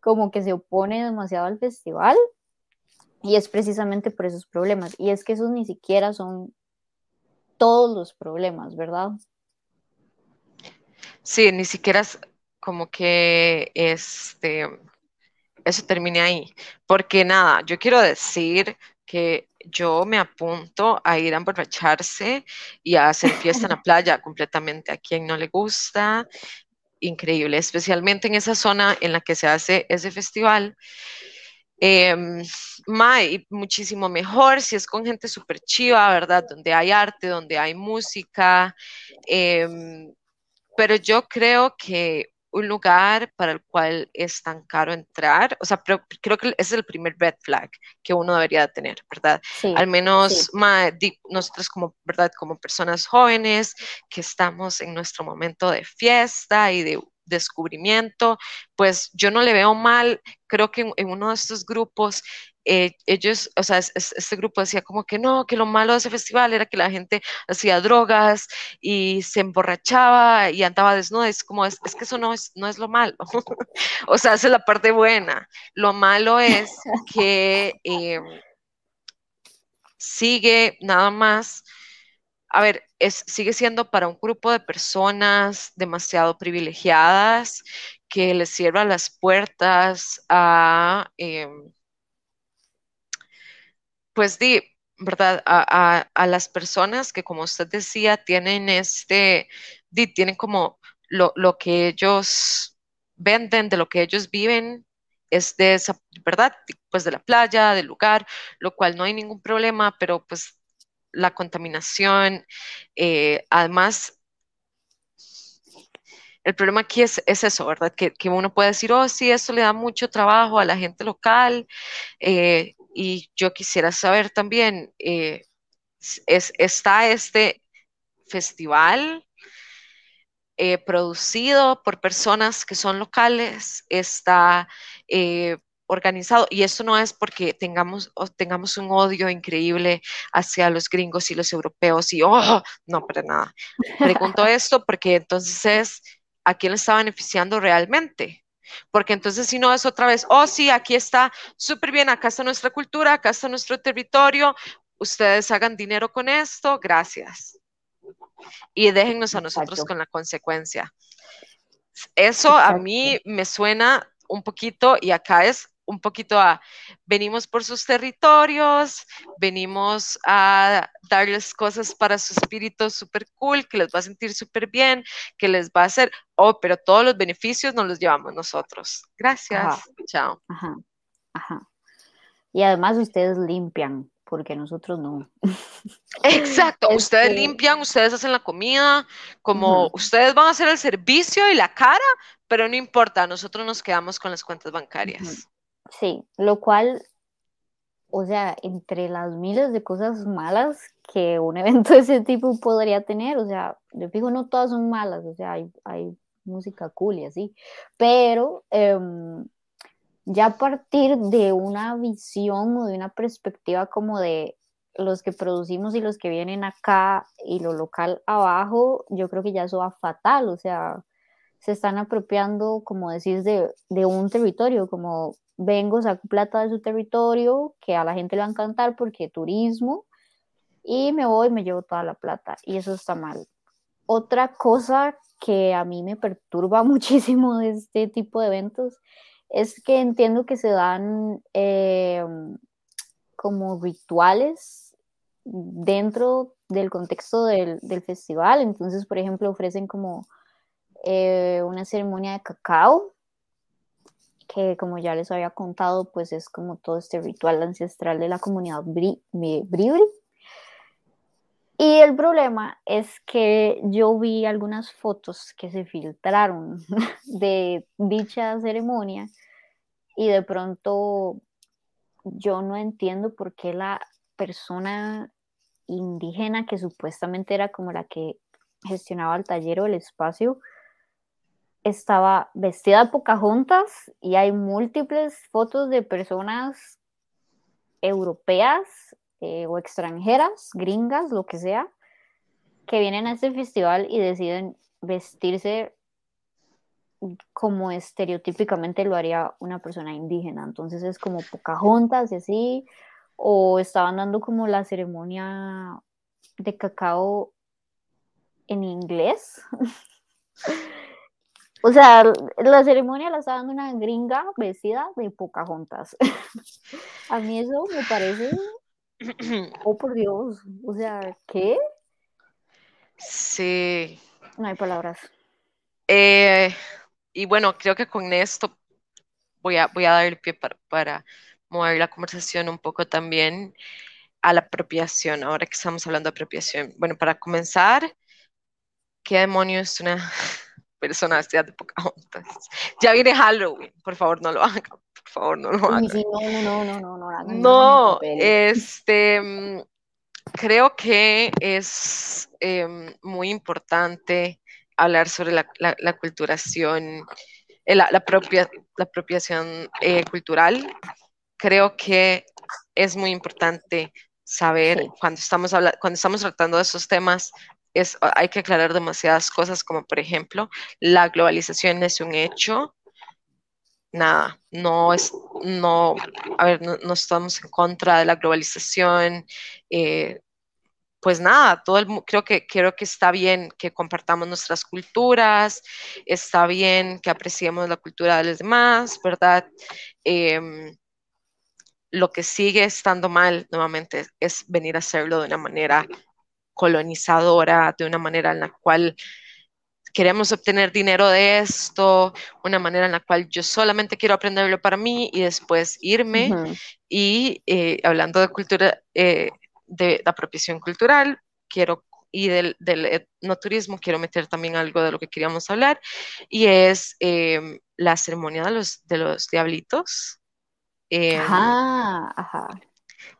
como que se opone demasiado al festival y es precisamente por esos problemas. Y es que esos ni siquiera son todos los problemas, ¿verdad? Sí, ni siquiera es como que este, eso termine ahí. Porque nada, yo quiero decir que yo me apunto a ir a emborracharse y a hacer fiesta en la playa completamente a quien no le gusta. Increíble, especialmente en esa zona en la que se hace ese festival. Eh, muchísimo mejor si es con gente súper chiva, ¿verdad? Donde hay arte, donde hay música. Em, pero yo creo que un lugar para el cual es tan caro entrar, o sea, creo, que ese es el primer red flag que uno debería tener, ¿verdad? Al menos nosotros como, ¿verdad? Como personas jóvenes que estamos en nuestro momento de fiesta y de descubrimiento, pues yo no le veo mal, creo que en, uno de estos grupos eh, ellos, o sea, este grupo decía como que no, que lo malo de ese festival era que la gente hacía drogas y se emborrachaba y andaba desnuda. Es como, es, que eso no es, no es lo malo. o sea, esa es la parte buena. Lo malo es que em, sigue nada más a ver, es, sigue siendo para un grupo de personas demasiado privilegiadas que les cierra las puertas a, em, pues di, ¿verdad? A, las personas que, como usted decía, tienen este, di, tienen como lo, lo que ellos venden, de lo que ellos viven, es de esa, ¿verdad? Pues de la playa, del lugar, lo cual no hay ningún problema, pero pues la contaminación. Eh, además, el problema aquí es, eso, ¿verdad? Que, uno puede decir, oh, sí, esto le da mucho trabajo a la gente local. Eh, y yo quisiera saber también, eh, es, ¿está este festival producido por personas que son locales? ¿Está organizado. Y esto no es porque tengamos, tengamos un odio increíble hacia los gringos y los europeos y, oh, no, para nada. Pregunto esto porque entonces es a quién le está beneficiando realmente. Porque entonces si no es otra vez, oh sí, aquí está súper bien, acá está nuestra cultura, acá está nuestro territorio, ustedes hagan dinero con esto, gracias. Y déjennos a nosotros con la consecuencia. Eso a mí me suena un poquito, y acá es un poquito a, venimos por sus territorios, venimos a darles cosas para su espíritu súper cool, que les va a sentir súper bien, que les va a hacer, oh, pero todos los beneficios nos los llevamos nosotros. Gracias. Chao. Ajá. Ajá. Y además ustedes limpian, porque nosotros no. Exacto, ustedes este limpian, ustedes hacen la comida, como ustedes van a hacer el servicio y la cara, pero no importa, nosotros nos quedamos con las cuentas bancarias. Sí, lo cual, o sea, entre las miles de cosas malas que un evento de ese tipo podría tener, o sea, yo digo, no todas son malas, o sea, hay, hay música cool y así, pero em, ya a partir de una visión o de una perspectiva como de los que producimos y los que vienen acá y lo local abajo, yo creo que ya eso va fatal, o sea, se están apropiando, como decís, de, de un territorio, como vengo, saco plata de su territorio, que a la gente le va a encantar porque turismo, y me voy me llevo toda la plata, y eso está mal. Otra cosa que a mí me perturba muchísimo de este tipo de eventos es que entiendo que se dan eh, como rituales dentro del contexto del, del, festival. Entonces, por ejemplo, ofrecen como eh, una ceremonia de cacao que como ya les había contado, pues es como todo este ritual ancestral de la comunidad Bribri. Y el problema es que yo vi algunas fotos que se filtraron de dicha ceremonia y de pronto yo no entiendo por qué la persona indígena que supuestamente era como la que gestionaba el taller o el espacio, estaba vestida de Pocahontas y hay múltiples fotos de personas europeas eh, o extranjeras, gringas, lo que sea, que vienen a este festival y deciden vestirse como estereotípicamente lo haría una persona indígena. Entonces es como Pocahontas y así, o estaban dando como la ceremonia de cacao en inglés. O sea, la ceremonia la está dando una gringa vestida de Pocahontas. A mí eso me parece. Oh, por Dios. O sea, ¿qué? Sí. No hay palabras. Eh, y bueno, creo que con esto voy a, voy a dar el pie para, para mover la conversación un poco también a la apropiación, ahora que estamos hablando de apropiación. Bueno, para comenzar, ¿qué demonios es una personas de Pocahontas. Ya viene Halloween, por favor no lo hagan, por favor no lo hagan. no, no, no, no, no, no, no, este, creo que es em, muy importante hablar sobre la, la, la culturación, eh, la, la, propia, la apropiación eh, cultural. Creo que es muy importante saber Sí. cuando estamos cuando estamos tratando de esos temas es hay que aclarar demasiadas cosas como por ejemplo la globalización es un hecho. Nada no es no a ver no, estamos en contra de la globalización eh, pues nada todo el creo que creo que está bien que compartamos nuestras culturas está bien que apreciemos la cultura de los demás verdad Em, lo que sigue estando mal nuevamente es venir a hacerlo de una manera colonizadora, de una manera en la cual queremos obtener dinero de esto, una manera en la cual yo solamente quiero aprenderlo para mí y después irme. Y eh, hablando de cultura, eh, de, de apropiación cultural, quiero y del, del etnoturismo, quiero meter también algo de lo que queríamos hablar, y es eh, la ceremonia de los, de los diablitos, eh, Ajá, ajá.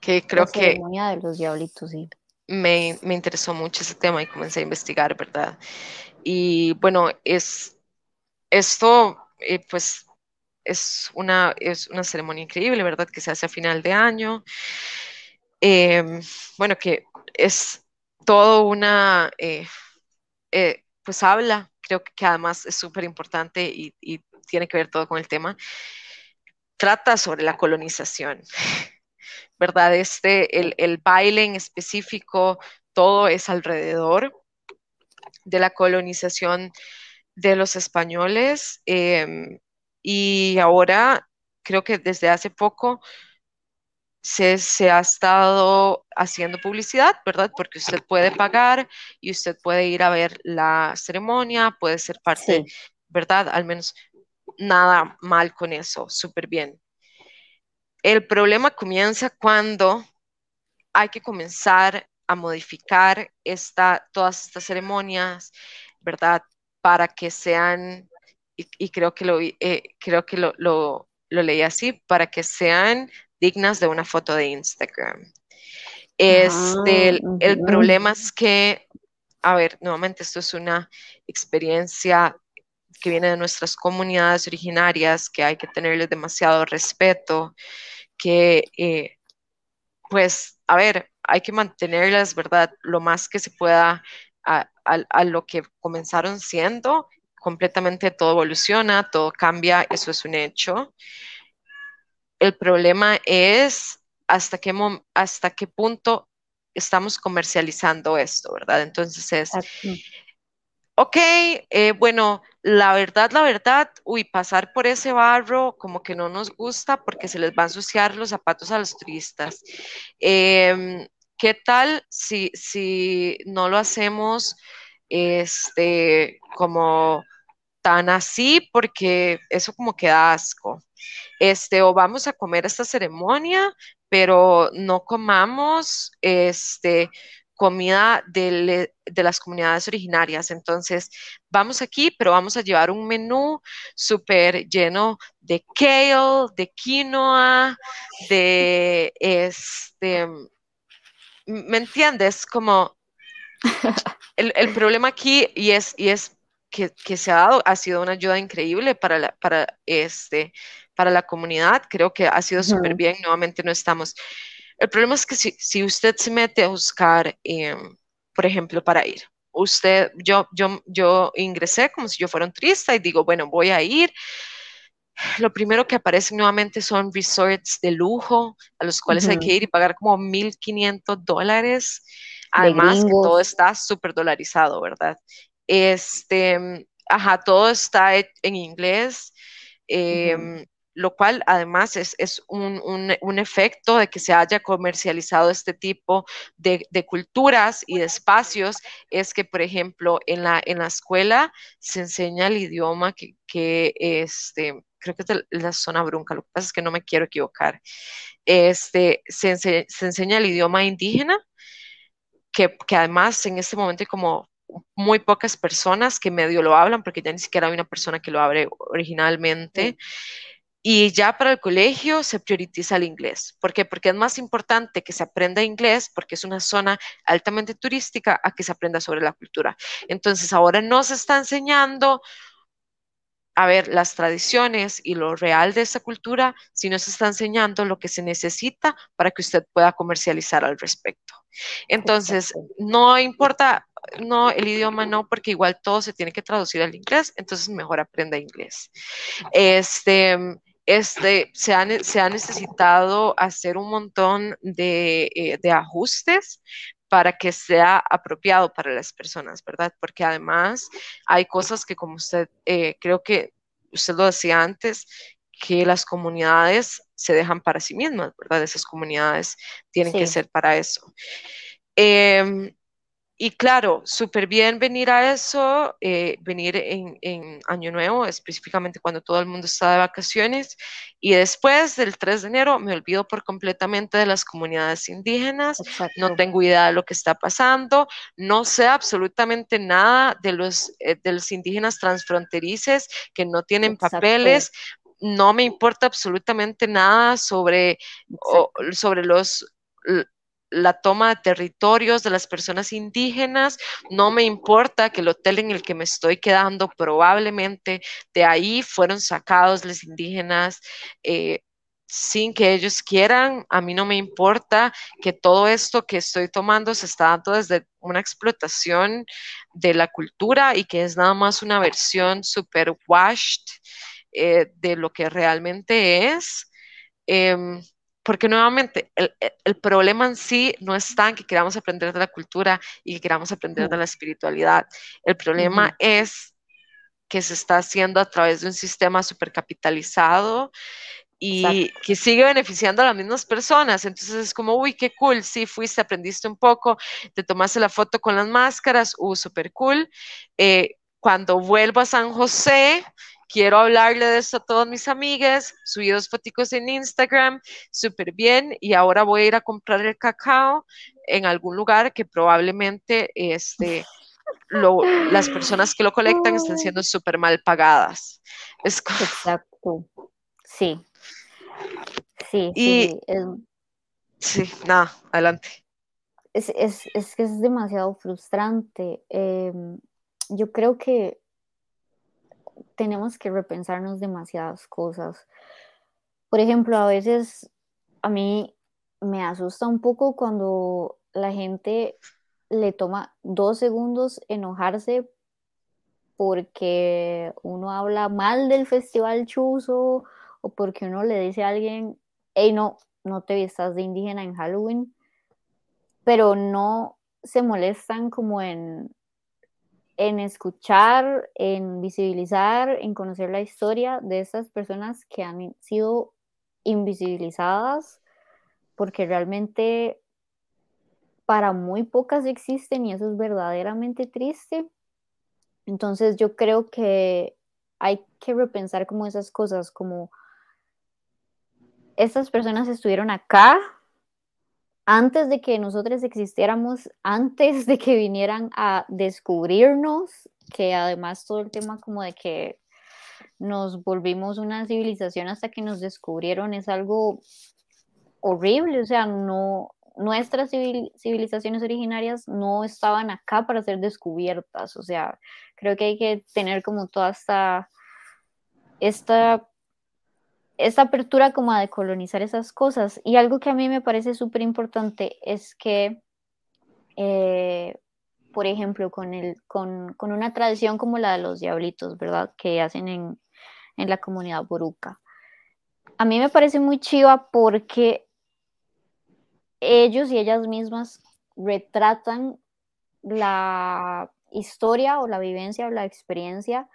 que creo la que ceremonia de los diablitos, sí. Me, me interesó mucho ese tema y comencé a investigar, ¿verdad? Y bueno, es esto, eh, pues, es una, es una ceremonia increíble, ¿verdad? Que se hace a final de año. Eh, bueno, que es todo una, eh, eh, pues habla, creo que, además es súper importante y tiene que ver todo con el tema. Trata sobre la colonización, ¿verdad? Este, el, el baile en específico, todo es alrededor de la colonización de los españoles eh, y ahora creo que desde hace poco se, se, ha estado haciendo publicidad, ¿verdad? Porque usted puede pagar y usted puede ir a ver la ceremonia, puede ser parte, Sí. ¿verdad? Al menos nada mal con eso, súper bien. El problema comienza cuando hay que comenzar a modificar esta, todas estas ceremonias, ¿verdad? Para que sean, y, y creo que, lo, eh, creo que lo, lo, lo, leí así, para que sean dignas de una foto de Instagram. Este, el, el problema es que, a ver, nuevamente esto es una experiencia que viene de nuestras comunidades originarias, que hay que tenerles demasiado respeto, que eh, pues, a ver, hay que mantenerlas, ¿verdad? Lo más que se pueda a, a, a, lo que comenzaron siendo. Completamente todo evoluciona, todo cambia, eso es un hecho. El problema es hasta qué, hasta qué punto estamos comercializando esto, ¿verdad? Entonces es, Aquí. Ok, eh, bueno, la verdad, la verdad, uy, pasar por ese barro como que no nos gusta porque se les va a ensuciar los zapatos a los turistas. Eh, ¿Qué tal si, si no lo hacemos este, como tan así? Porque eso como que da asco. Este, o vamos a comer esta ceremonia, pero no comamos este, comida de, de, las comunidades originarias. Entonces, vamos aquí, pero vamos a llevar un menú súper lleno de kale, de quinoa, de este, ¿me entiendes? Como el, el problema aquí, y es, y es que, que, se ha dado, ha sido una ayuda increíble para la, para este, para la comunidad, creo que ha sido súper bien, nuevamente no estamos el problema es que si, si usted se mete a buscar, eh, por ejemplo, para ir, usted, yo, yo, yo ingresé como si yo fuera un turista y digo, bueno, voy a ir. Lo primero que aparece nuevamente son resorts de lujo, a los cuales uh -huh. hay que ir y pagar como 1.500 dólares. Además, que todo está súper dolarizado, ¿verdad? Este, ajá, todo está en inglés. Eh, uh -huh lo cual además es, es un, un, un, efecto de que se haya comercializado este tipo de, de, culturas y de espacios, es que, por ejemplo, en la, en la escuela se enseña el idioma que, que este, creo que es de la zona brunca, lo que pasa es que no me quiero equivocar, este, se, ense se enseña el idioma indígena, que, que además en este momento hay como muy pocas personas que medio lo hablan, porque ya ni siquiera hay una persona que lo hable originalmente. Sí y ya para el colegio se prioriza el inglés. ¿Por qué? Porque es más importante que se aprenda inglés, porque es una zona altamente turística, a que se aprenda sobre la cultura. Entonces, ahora no se está enseñando a ver las tradiciones y lo real de esa cultura, sino se está enseñando lo que se necesita para que usted pueda comercializar al respecto. Entonces, no importa, no, el idioma no, porque igual todo se tiene que traducir al inglés, entonces mejor aprenda inglés. Este, este, se, ha, se ha necesitado hacer un montón de, eh, de ajustes para que sea apropiado para las personas, ¿verdad? Porque además hay cosas que como usted, eh, creo que usted lo decía antes, que las comunidades se dejan para sí mismas, ¿verdad? Esas comunidades tienen que ser para eso. Em, y claro, súper bien venir a eso, eh, venir en, Año Nuevo, específicamente cuando todo el mundo está de vacaciones. Y después del 3 de enero me olvido por completamente de las comunidades indígenas. No tengo idea de lo que está pasando. No sé absolutamente nada de los, eh, de los indígenas transfronterizos que no tienen papeles. No me importa absolutamente nada sobre, sobre los la toma de territorios de las personas indígenas, no me importa que el hotel en el que me estoy quedando probablemente de ahí fueron sacados los indígenas eh, sin que ellos quieran, a mí no me importa que todo esto que estoy tomando se está dando desde una explotación de la cultura y que es nada más una versión super washed eh, de lo que realmente es. Em, porque nuevamente el, problema en sí no es tan que queramos aprender de la cultura y que queramos aprender de la espiritualidad. El problema es que se está haciendo a través de un sistema supercapitalizado y que sigue beneficiando a las mismas personas. Entonces es como, uy, qué cool, sí, fuiste, aprendiste un poco, te tomaste la foto con las máscaras, uh, súper cool. Eh, cuando vuelvo a San José, quiero hablarle de esto a todos mis amigues, subí dos fotos en Instagram, súper bien, y ahora voy a ir a comprar el cacao en algún lugar que probablemente este, las personas que lo colectan estén siendo súper mal pagadas. Exacto, sí. Sí, sí. Sí, nada, adelante. Es, que es demasiado frustrante. Em, yo creo que tenemos que repensarnos demasiadas cosas. Por ejemplo, a veces a mí me asusta un poco cuando la gente le toma dos segundos enojarse porque uno habla mal del festival chuzo o porque uno le dice a alguien, hey, no, no te vistas de indígena en Halloween, pero no se molestan como en en escuchar, en visibilizar, en conocer la historia de estas personas que han sido invisibilizadas, porque realmente para muy pocas existen y eso es verdaderamente triste. Entonces yo creo que hay que repensar como esas cosas, como estas personas estuvieron acá antes de que nosotros existiéramos, antes de que vinieran a descubrirnos, que además todo el tema como de que nos volvimos una civilización hasta que nos descubrieron es algo horrible, o sea, no, nuestras civilizaciones originarias no estaban acá para ser descubiertas, o sea, creo que hay que tener como toda esta, esta esta apertura como a decolonizar esas cosas. Y algo que a mí me parece súper importante es que, eh, por ejemplo, con, el, con, con, una tradición como la de los diablitos, ¿verdad? Que hacen en, en la comunidad boruca. A mí me parece muy chiva porque ellos y ellas mismas retratan la historia o la vivencia o la experiencia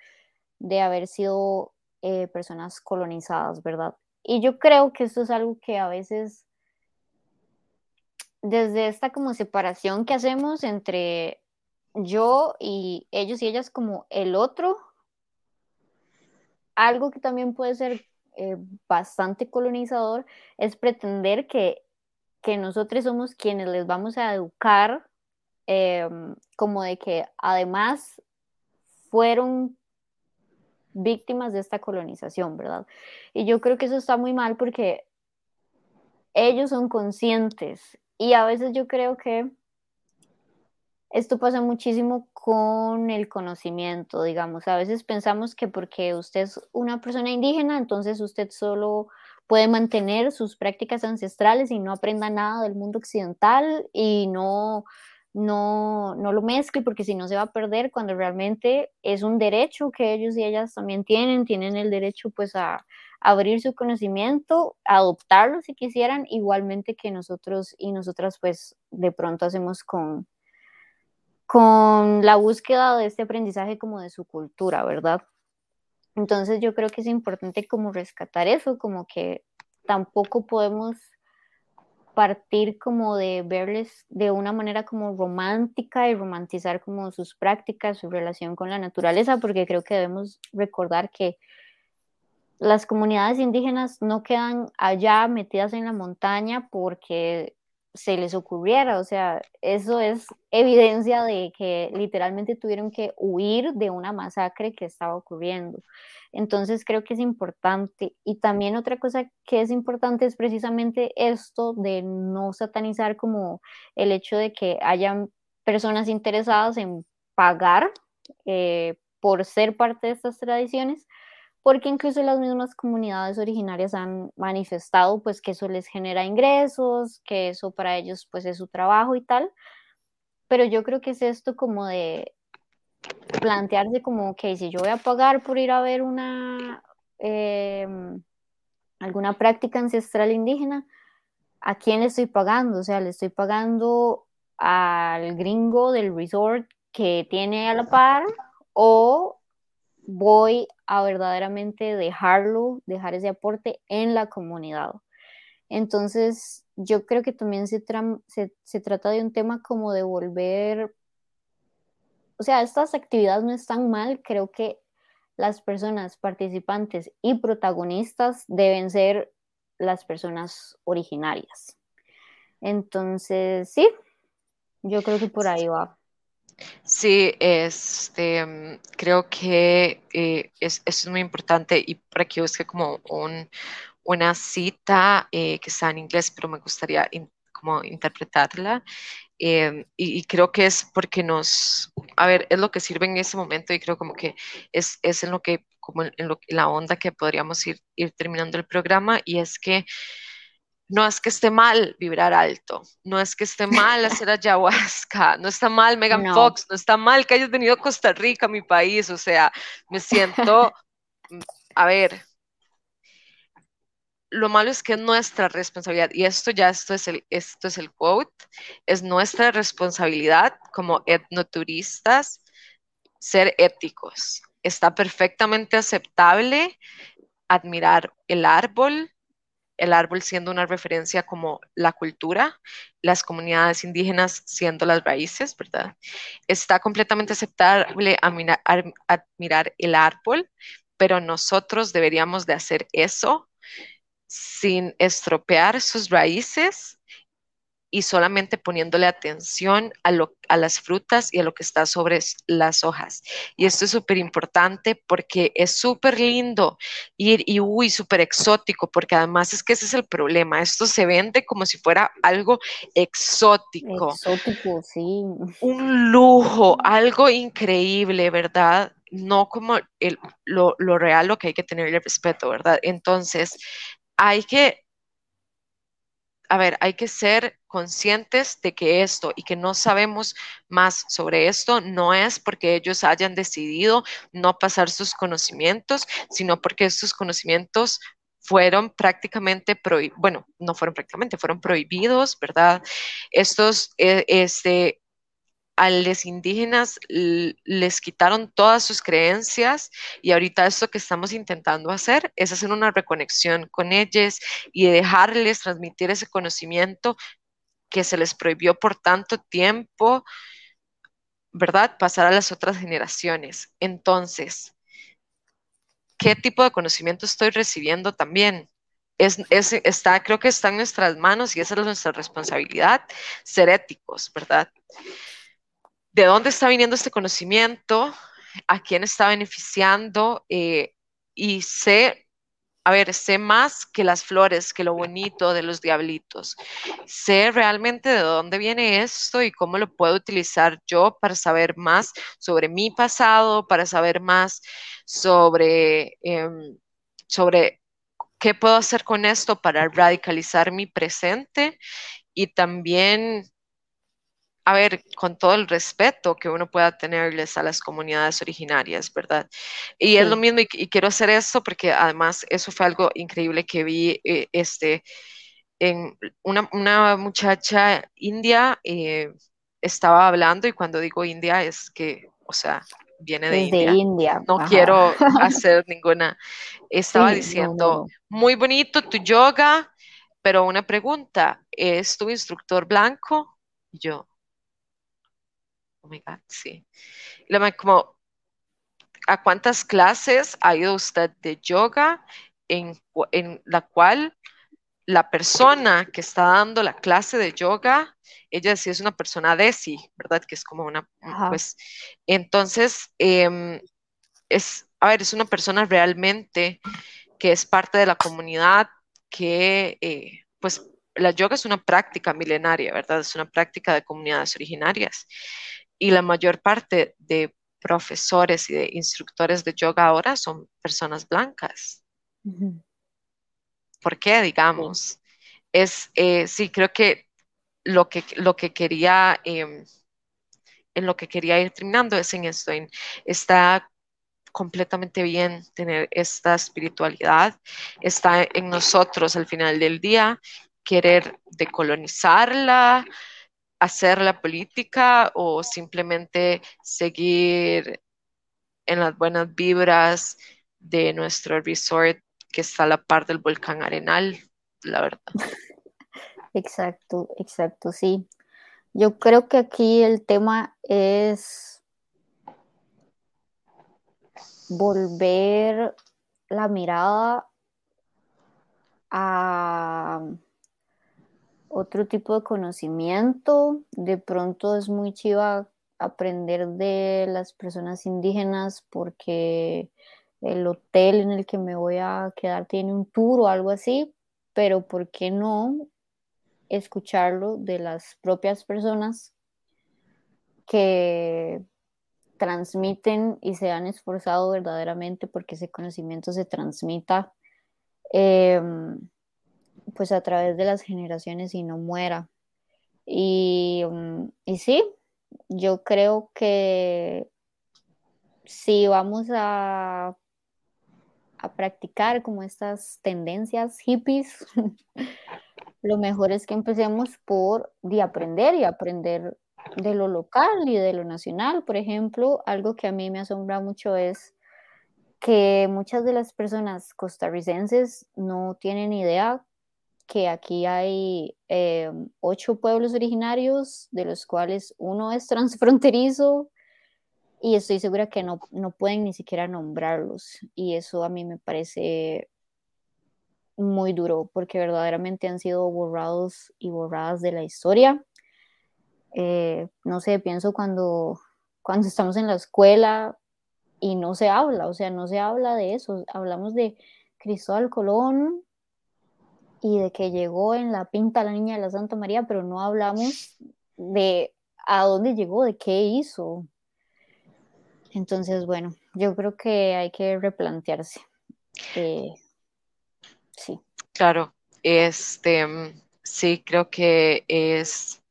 de haber sido eh, personas colonizadas, ¿verdad? Y yo creo que esto es algo que a veces, desde esta como separación que hacemos entre yo y ellos y ellas como el otro, algo que también puede ser eh, bastante colonizador es pretender que, que, nosotros somos quienes les vamos a educar, em, como de que además fueron víctimas de esta colonización, ¿verdad? Y yo creo que eso está muy mal porque ellos son conscientes y a veces yo creo que esto pasa muchísimo con el conocimiento, digamos. A veces pensamos que porque usted es una persona indígena, entonces usted solo puede mantener sus prácticas ancestrales y no aprenda nada del mundo occidental y no, no, no lo mezcle porque si no se va a perder cuando realmente es un derecho que ellos y ellas también tienen, tienen el derecho pues a, abrir su conocimiento, adoptarlo si quisieran, igualmente que nosotros y nosotras pues de pronto hacemos con, con la búsqueda de este aprendizaje como de su cultura, ¿verdad? Entonces yo creo que es importante como rescatar eso, como que tampoco podemos partir como de verles de una manera como romántica y romantizar como sus prácticas, su relación con la naturaleza, porque creo que debemos recordar que las comunidades indígenas no quedan allá metidas en la montaña porque se les ocurriera, o sea, eso es evidencia de que literalmente tuvieron que huir de una masacre que estaba ocurriendo. Entonces creo que es importante. Y también otra cosa que es importante es precisamente esto de no satanizar como el hecho de que hayan personas interesadas en pagar eh, por ser parte de estas tradiciones, porque incluso las mismas comunidades originarias han manifestado pues que eso les genera ingresos, que eso para ellos pues es su trabajo y tal, pero yo creo que es esto como de plantearse como, que si yo voy a pagar por ir a ver una, em, alguna práctica ancestral indígena, ¿a quién le estoy pagando? O sea, le estoy pagando al gringo del resort que tiene a la par o voy a verdaderamente dejarlo, dejar ese aporte en la comunidad. Entonces, yo creo que también se, trata de un tema como de volver, o sea, estas actividades no están mal, creo que las personas participantes y protagonistas deben ser las personas originarias. Entonces, sí, yo creo que por ahí va. Sí, este, creo que eh, es, es muy importante y por aquí busqué como un, una cita eh, que está en inglés, pero me gustaría como interpretarla. Em, y, creo que es porque nos, a ver, es lo que sirve en ese momento y creo como que es, es en lo que, como en, lo, la onda que podríamos ir, ir terminando el programa y es que no es que esté mal vibrar alto, no es que esté mal hacer ayahuasca, no está mal Megan Fox, no está mal que hayas venido a Costa Rica, mi país, o sea, me siento, mm, a ver, lo malo es que es nuestra responsabilidad, y esto ya, esto es el, esto es el quote, es nuestra responsabilidad como etnoturistas ser éticos. Está perfectamente aceptable admirar el árbol, el árbol siendo una referencia como la cultura, las comunidades indígenas siendo las raíces, ¿verdad? Está completamente aceptable admirar el árbol, pero nosotros deberíamos de hacer eso sin estropear sus raíces y solamente poniéndole atención a, lo, a las frutas y a lo que está sobre las hojas. Y esto es súper importante porque es súper lindo ir y uy, súper exótico, porque además es que ese es el problema. Esto se vende como si fuera algo exótico. Exótico, sí. Un lujo, algo increíble, ¿verdad? No como el, lo, lo real, lo que hay que tenerle respeto, ¿verdad? Entonces, hay que a ver, hay que ser conscientes de que esto y que no sabemos más sobre esto no es porque ellos hayan decidido no pasar sus conocimientos, sino porque estos conocimientos fueron prácticamente bueno, no fueron prácticamente, fueron prohibidos, ¿verdad? Estos, eh, este, a los indígenas les quitaron todas sus creencias y ahorita esto que estamos intentando hacer es hacer una reconexión con ellos y dejarles transmitir ese conocimiento que se les prohibió por tanto tiempo, ¿verdad? Pasar a las otras generaciones. Entonces, ¿qué tipo de conocimiento estoy recibiendo también? Es, está, creo que está en nuestras manos y esa es nuestra responsabilidad, ser éticos, ¿verdad? De dónde está viniendo este conocimiento, a quién está beneficiando eh, y sé, a ver, sé más que las flores, que lo bonito de los diablitos. Sé realmente de dónde viene esto y cómo lo puedo utilizar yo para saber más sobre mi pasado, para saber más sobre, em, sobre qué puedo hacer con esto para radicalizar mi presente y también a ver, con todo el respeto que uno pueda tenerles a las comunidades originarias, ¿verdad? Y es lo mismo, y, quiero hacer eso porque además eso fue algo increíble que vi, eh, este, en una, muchacha india eh, estaba hablando, y cuando digo india es que, o sea, viene de, India. No quiero hacer ninguna. Estaba diciendo, muy bonito tu yoga, pero una pregunta, ¿es tu instructor blanco? Y yo, Oh my God, sí. como, ¿a cuántas clases ha ido usted de yoga en, la cual la persona que está dando la clase de yoga, ella sí es una persona desi, ¿verdad? Que es como una, pues, entonces, em, es, a ver, es una persona realmente que es parte de la comunidad, que, eh, pues, la yoga es una práctica milenaria, ¿verdad? Es una práctica de comunidades originarias y la mayor parte de profesores y de instructores de yoga ahora son personas blancas. ¿Por qué, digamos? Es, eh, sí, creo que lo que, lo que quería, em, en lo que quería ir terminando es en esto, en, está completamente bien tener esta espiritualidad, está en nosotros al final del día querer decolonizarla, hacer la política o simplemente seguir en las buenas vibras de nuestro resort que está a la par del volcán Arenal, la verdad. Exacto, exacto, sí. Yo creo que aquí el tema es volver la mirada a otro tipo de conocimiento. De pronto es muy chiva aprender de las personas indígenas porque el hotel en el que me voy a quedar tiene un tour o algo así, pero ¿por qué no escucharlo de las propias personas que transmiten y se han esforzado verdaderamente porque ese conocimiento se transmita? Em, pues a través de las generaciones y no muera. Y, mm, y sí, yo creo que si vamos a, a practicar como estas tendencias hippies, lo mejor es que empecemos por de aprender y aprender de lo local y de lo nacional. Por ejemplo, algo que a mí me asombra mucho es que muchas de las personas costarricenses no tienen idea que aquí hay eh, ocho pueblos originarios, de los cuales uno es transfronterizo, y estoy segura que no, no pueden ni siquiera nombrarlos. Y eso a mí me parece muy duro, porque verdaderamente han sido borrados y borradas de la historia. Eh, no sé, pienso cuando, cuando estamos en la escuela y no se habla, o sea, no se habla de eso. Hablamos de Cristóbal Colón, y de que llegó en la pinta la niña de la Santa María, pero no hablamos de a dónde llegó, de qué hizo. Entonces, bueno, yo creo que hay que replantearse. Eh, sí. Claro, este, sí, creo que es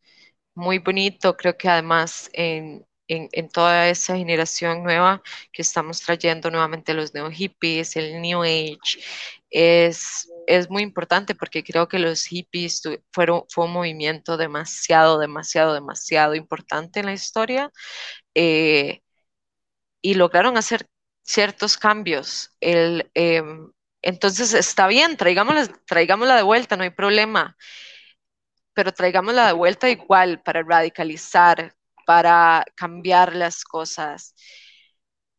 muy bonito, creo que además en, en, toda esa generación nueva que estamos trayendo nuevamente los neo hippies, el New Age, es es muy importante porque creo que los hippies fueron, fue un movimiento demasiado, demasiado, demasiado importante en la historia eh, y lograron hacer ciertos cambios. El, em, entonces está bien, traigámosla, traigámosla de vuelta, no hay problema, pero traigámosla de vuelta igual para radicalizar, para cambiar las cosas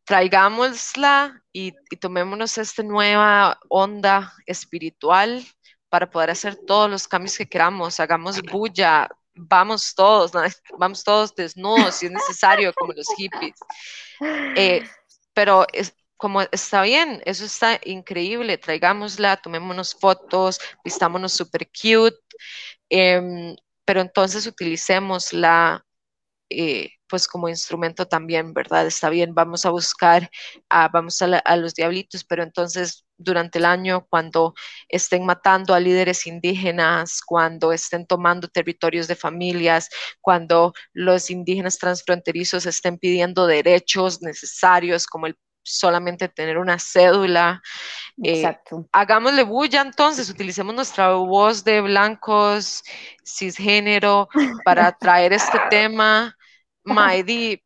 traigámosla y, tomémonos esta nueva onda espiritual para poder hacer todos los cambios que queramos. Hagamos bulla, vamos todos, vamos todos desnudos si es necesario, como los hippies. Eh, pero es, como está bien, eso está increíble, traigámosla, tomémonos fotos, vistámonos super cute, em, pero entonces utilicémosla eh, pues como instrumento también, ¿verdad? Está bien, vamos a buscar, vamos a, los diablitos, pero entonces durante el año, cuando estén matando a líderes indígenas, cuando estén tomando territorios de familias, cuando los indígenas transfronterizos estén pidiendo derechos necesarios como el solamente tener una cédula. Eh, hagámosle bulla entonces, utilicemos nuestra voz de blancos, cisgénero, para traer este tema. Maedi,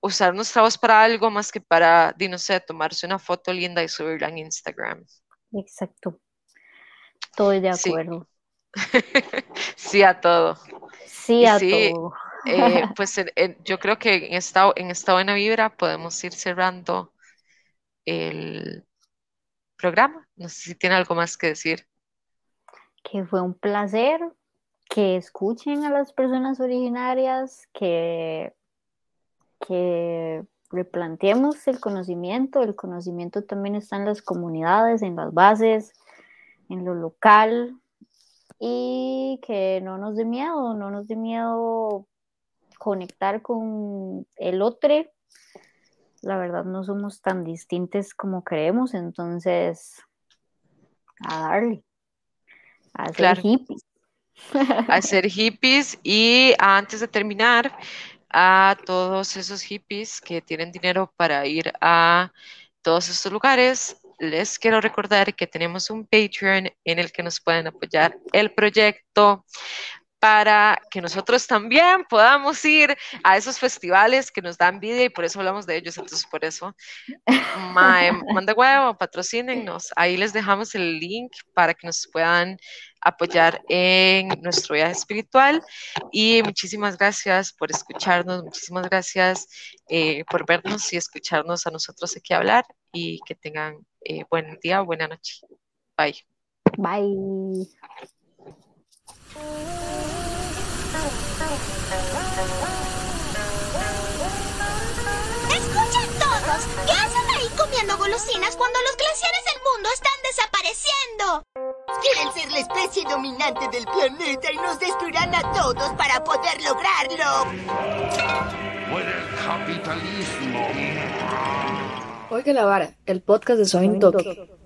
usar nuestra voz para algo más que para, di, no sé, tomarse una foto linda y subirla en Instagram. Exacto. Estoy de acuerdo. Sí, a todo. Sí a todo. Eh, pues yo creo que en esta, en esta buena vibra podemos ir cerrando el programa. No sé si tiene algo más que decir. Que fue un placer que escuchen a las personas originarias, que, que replanteemos el conocimiento. El conocimiento también está en las comunidades, en las bases, en lo local y que no nos dé miedo, no nos dé miedo conectar con el otro. La verdad no somos tan distintos como creemos, entonces a darle, a ser hippies. A ser hippies y antes de terminar, a todos esos hippies que tienen dinero para ir a todos estos lugares, les quiero recordar que tenemos un Patreon en el que nos pueden apoyar el proyecto para que nosotros también podamos ir a esos festivales que nos dan vida y por eso hablamos de ellos. Entonces, por eso, manda huevo, patrocínenos. Ahí les dejamos el link para que nos puedan apoyar en nuestro viaje espiritual. Y muchísimas gracias por escucharnos, muchísimas gracias eh, por vernos y escucharnos a nosotros aquí hablar y que tengan eh, buen día, buena noche. Bye. Bye. Escuchen todos, ¿qué hacen ahí comiendo golosinas cuando los glaciares del mundo están desapareciendo? Quieren ser la especie dominante del planeta y nos destruirán a todos para poder lograrlo. Muere el capitalismo. Oiga la vara, el podcast de Soy Tokio.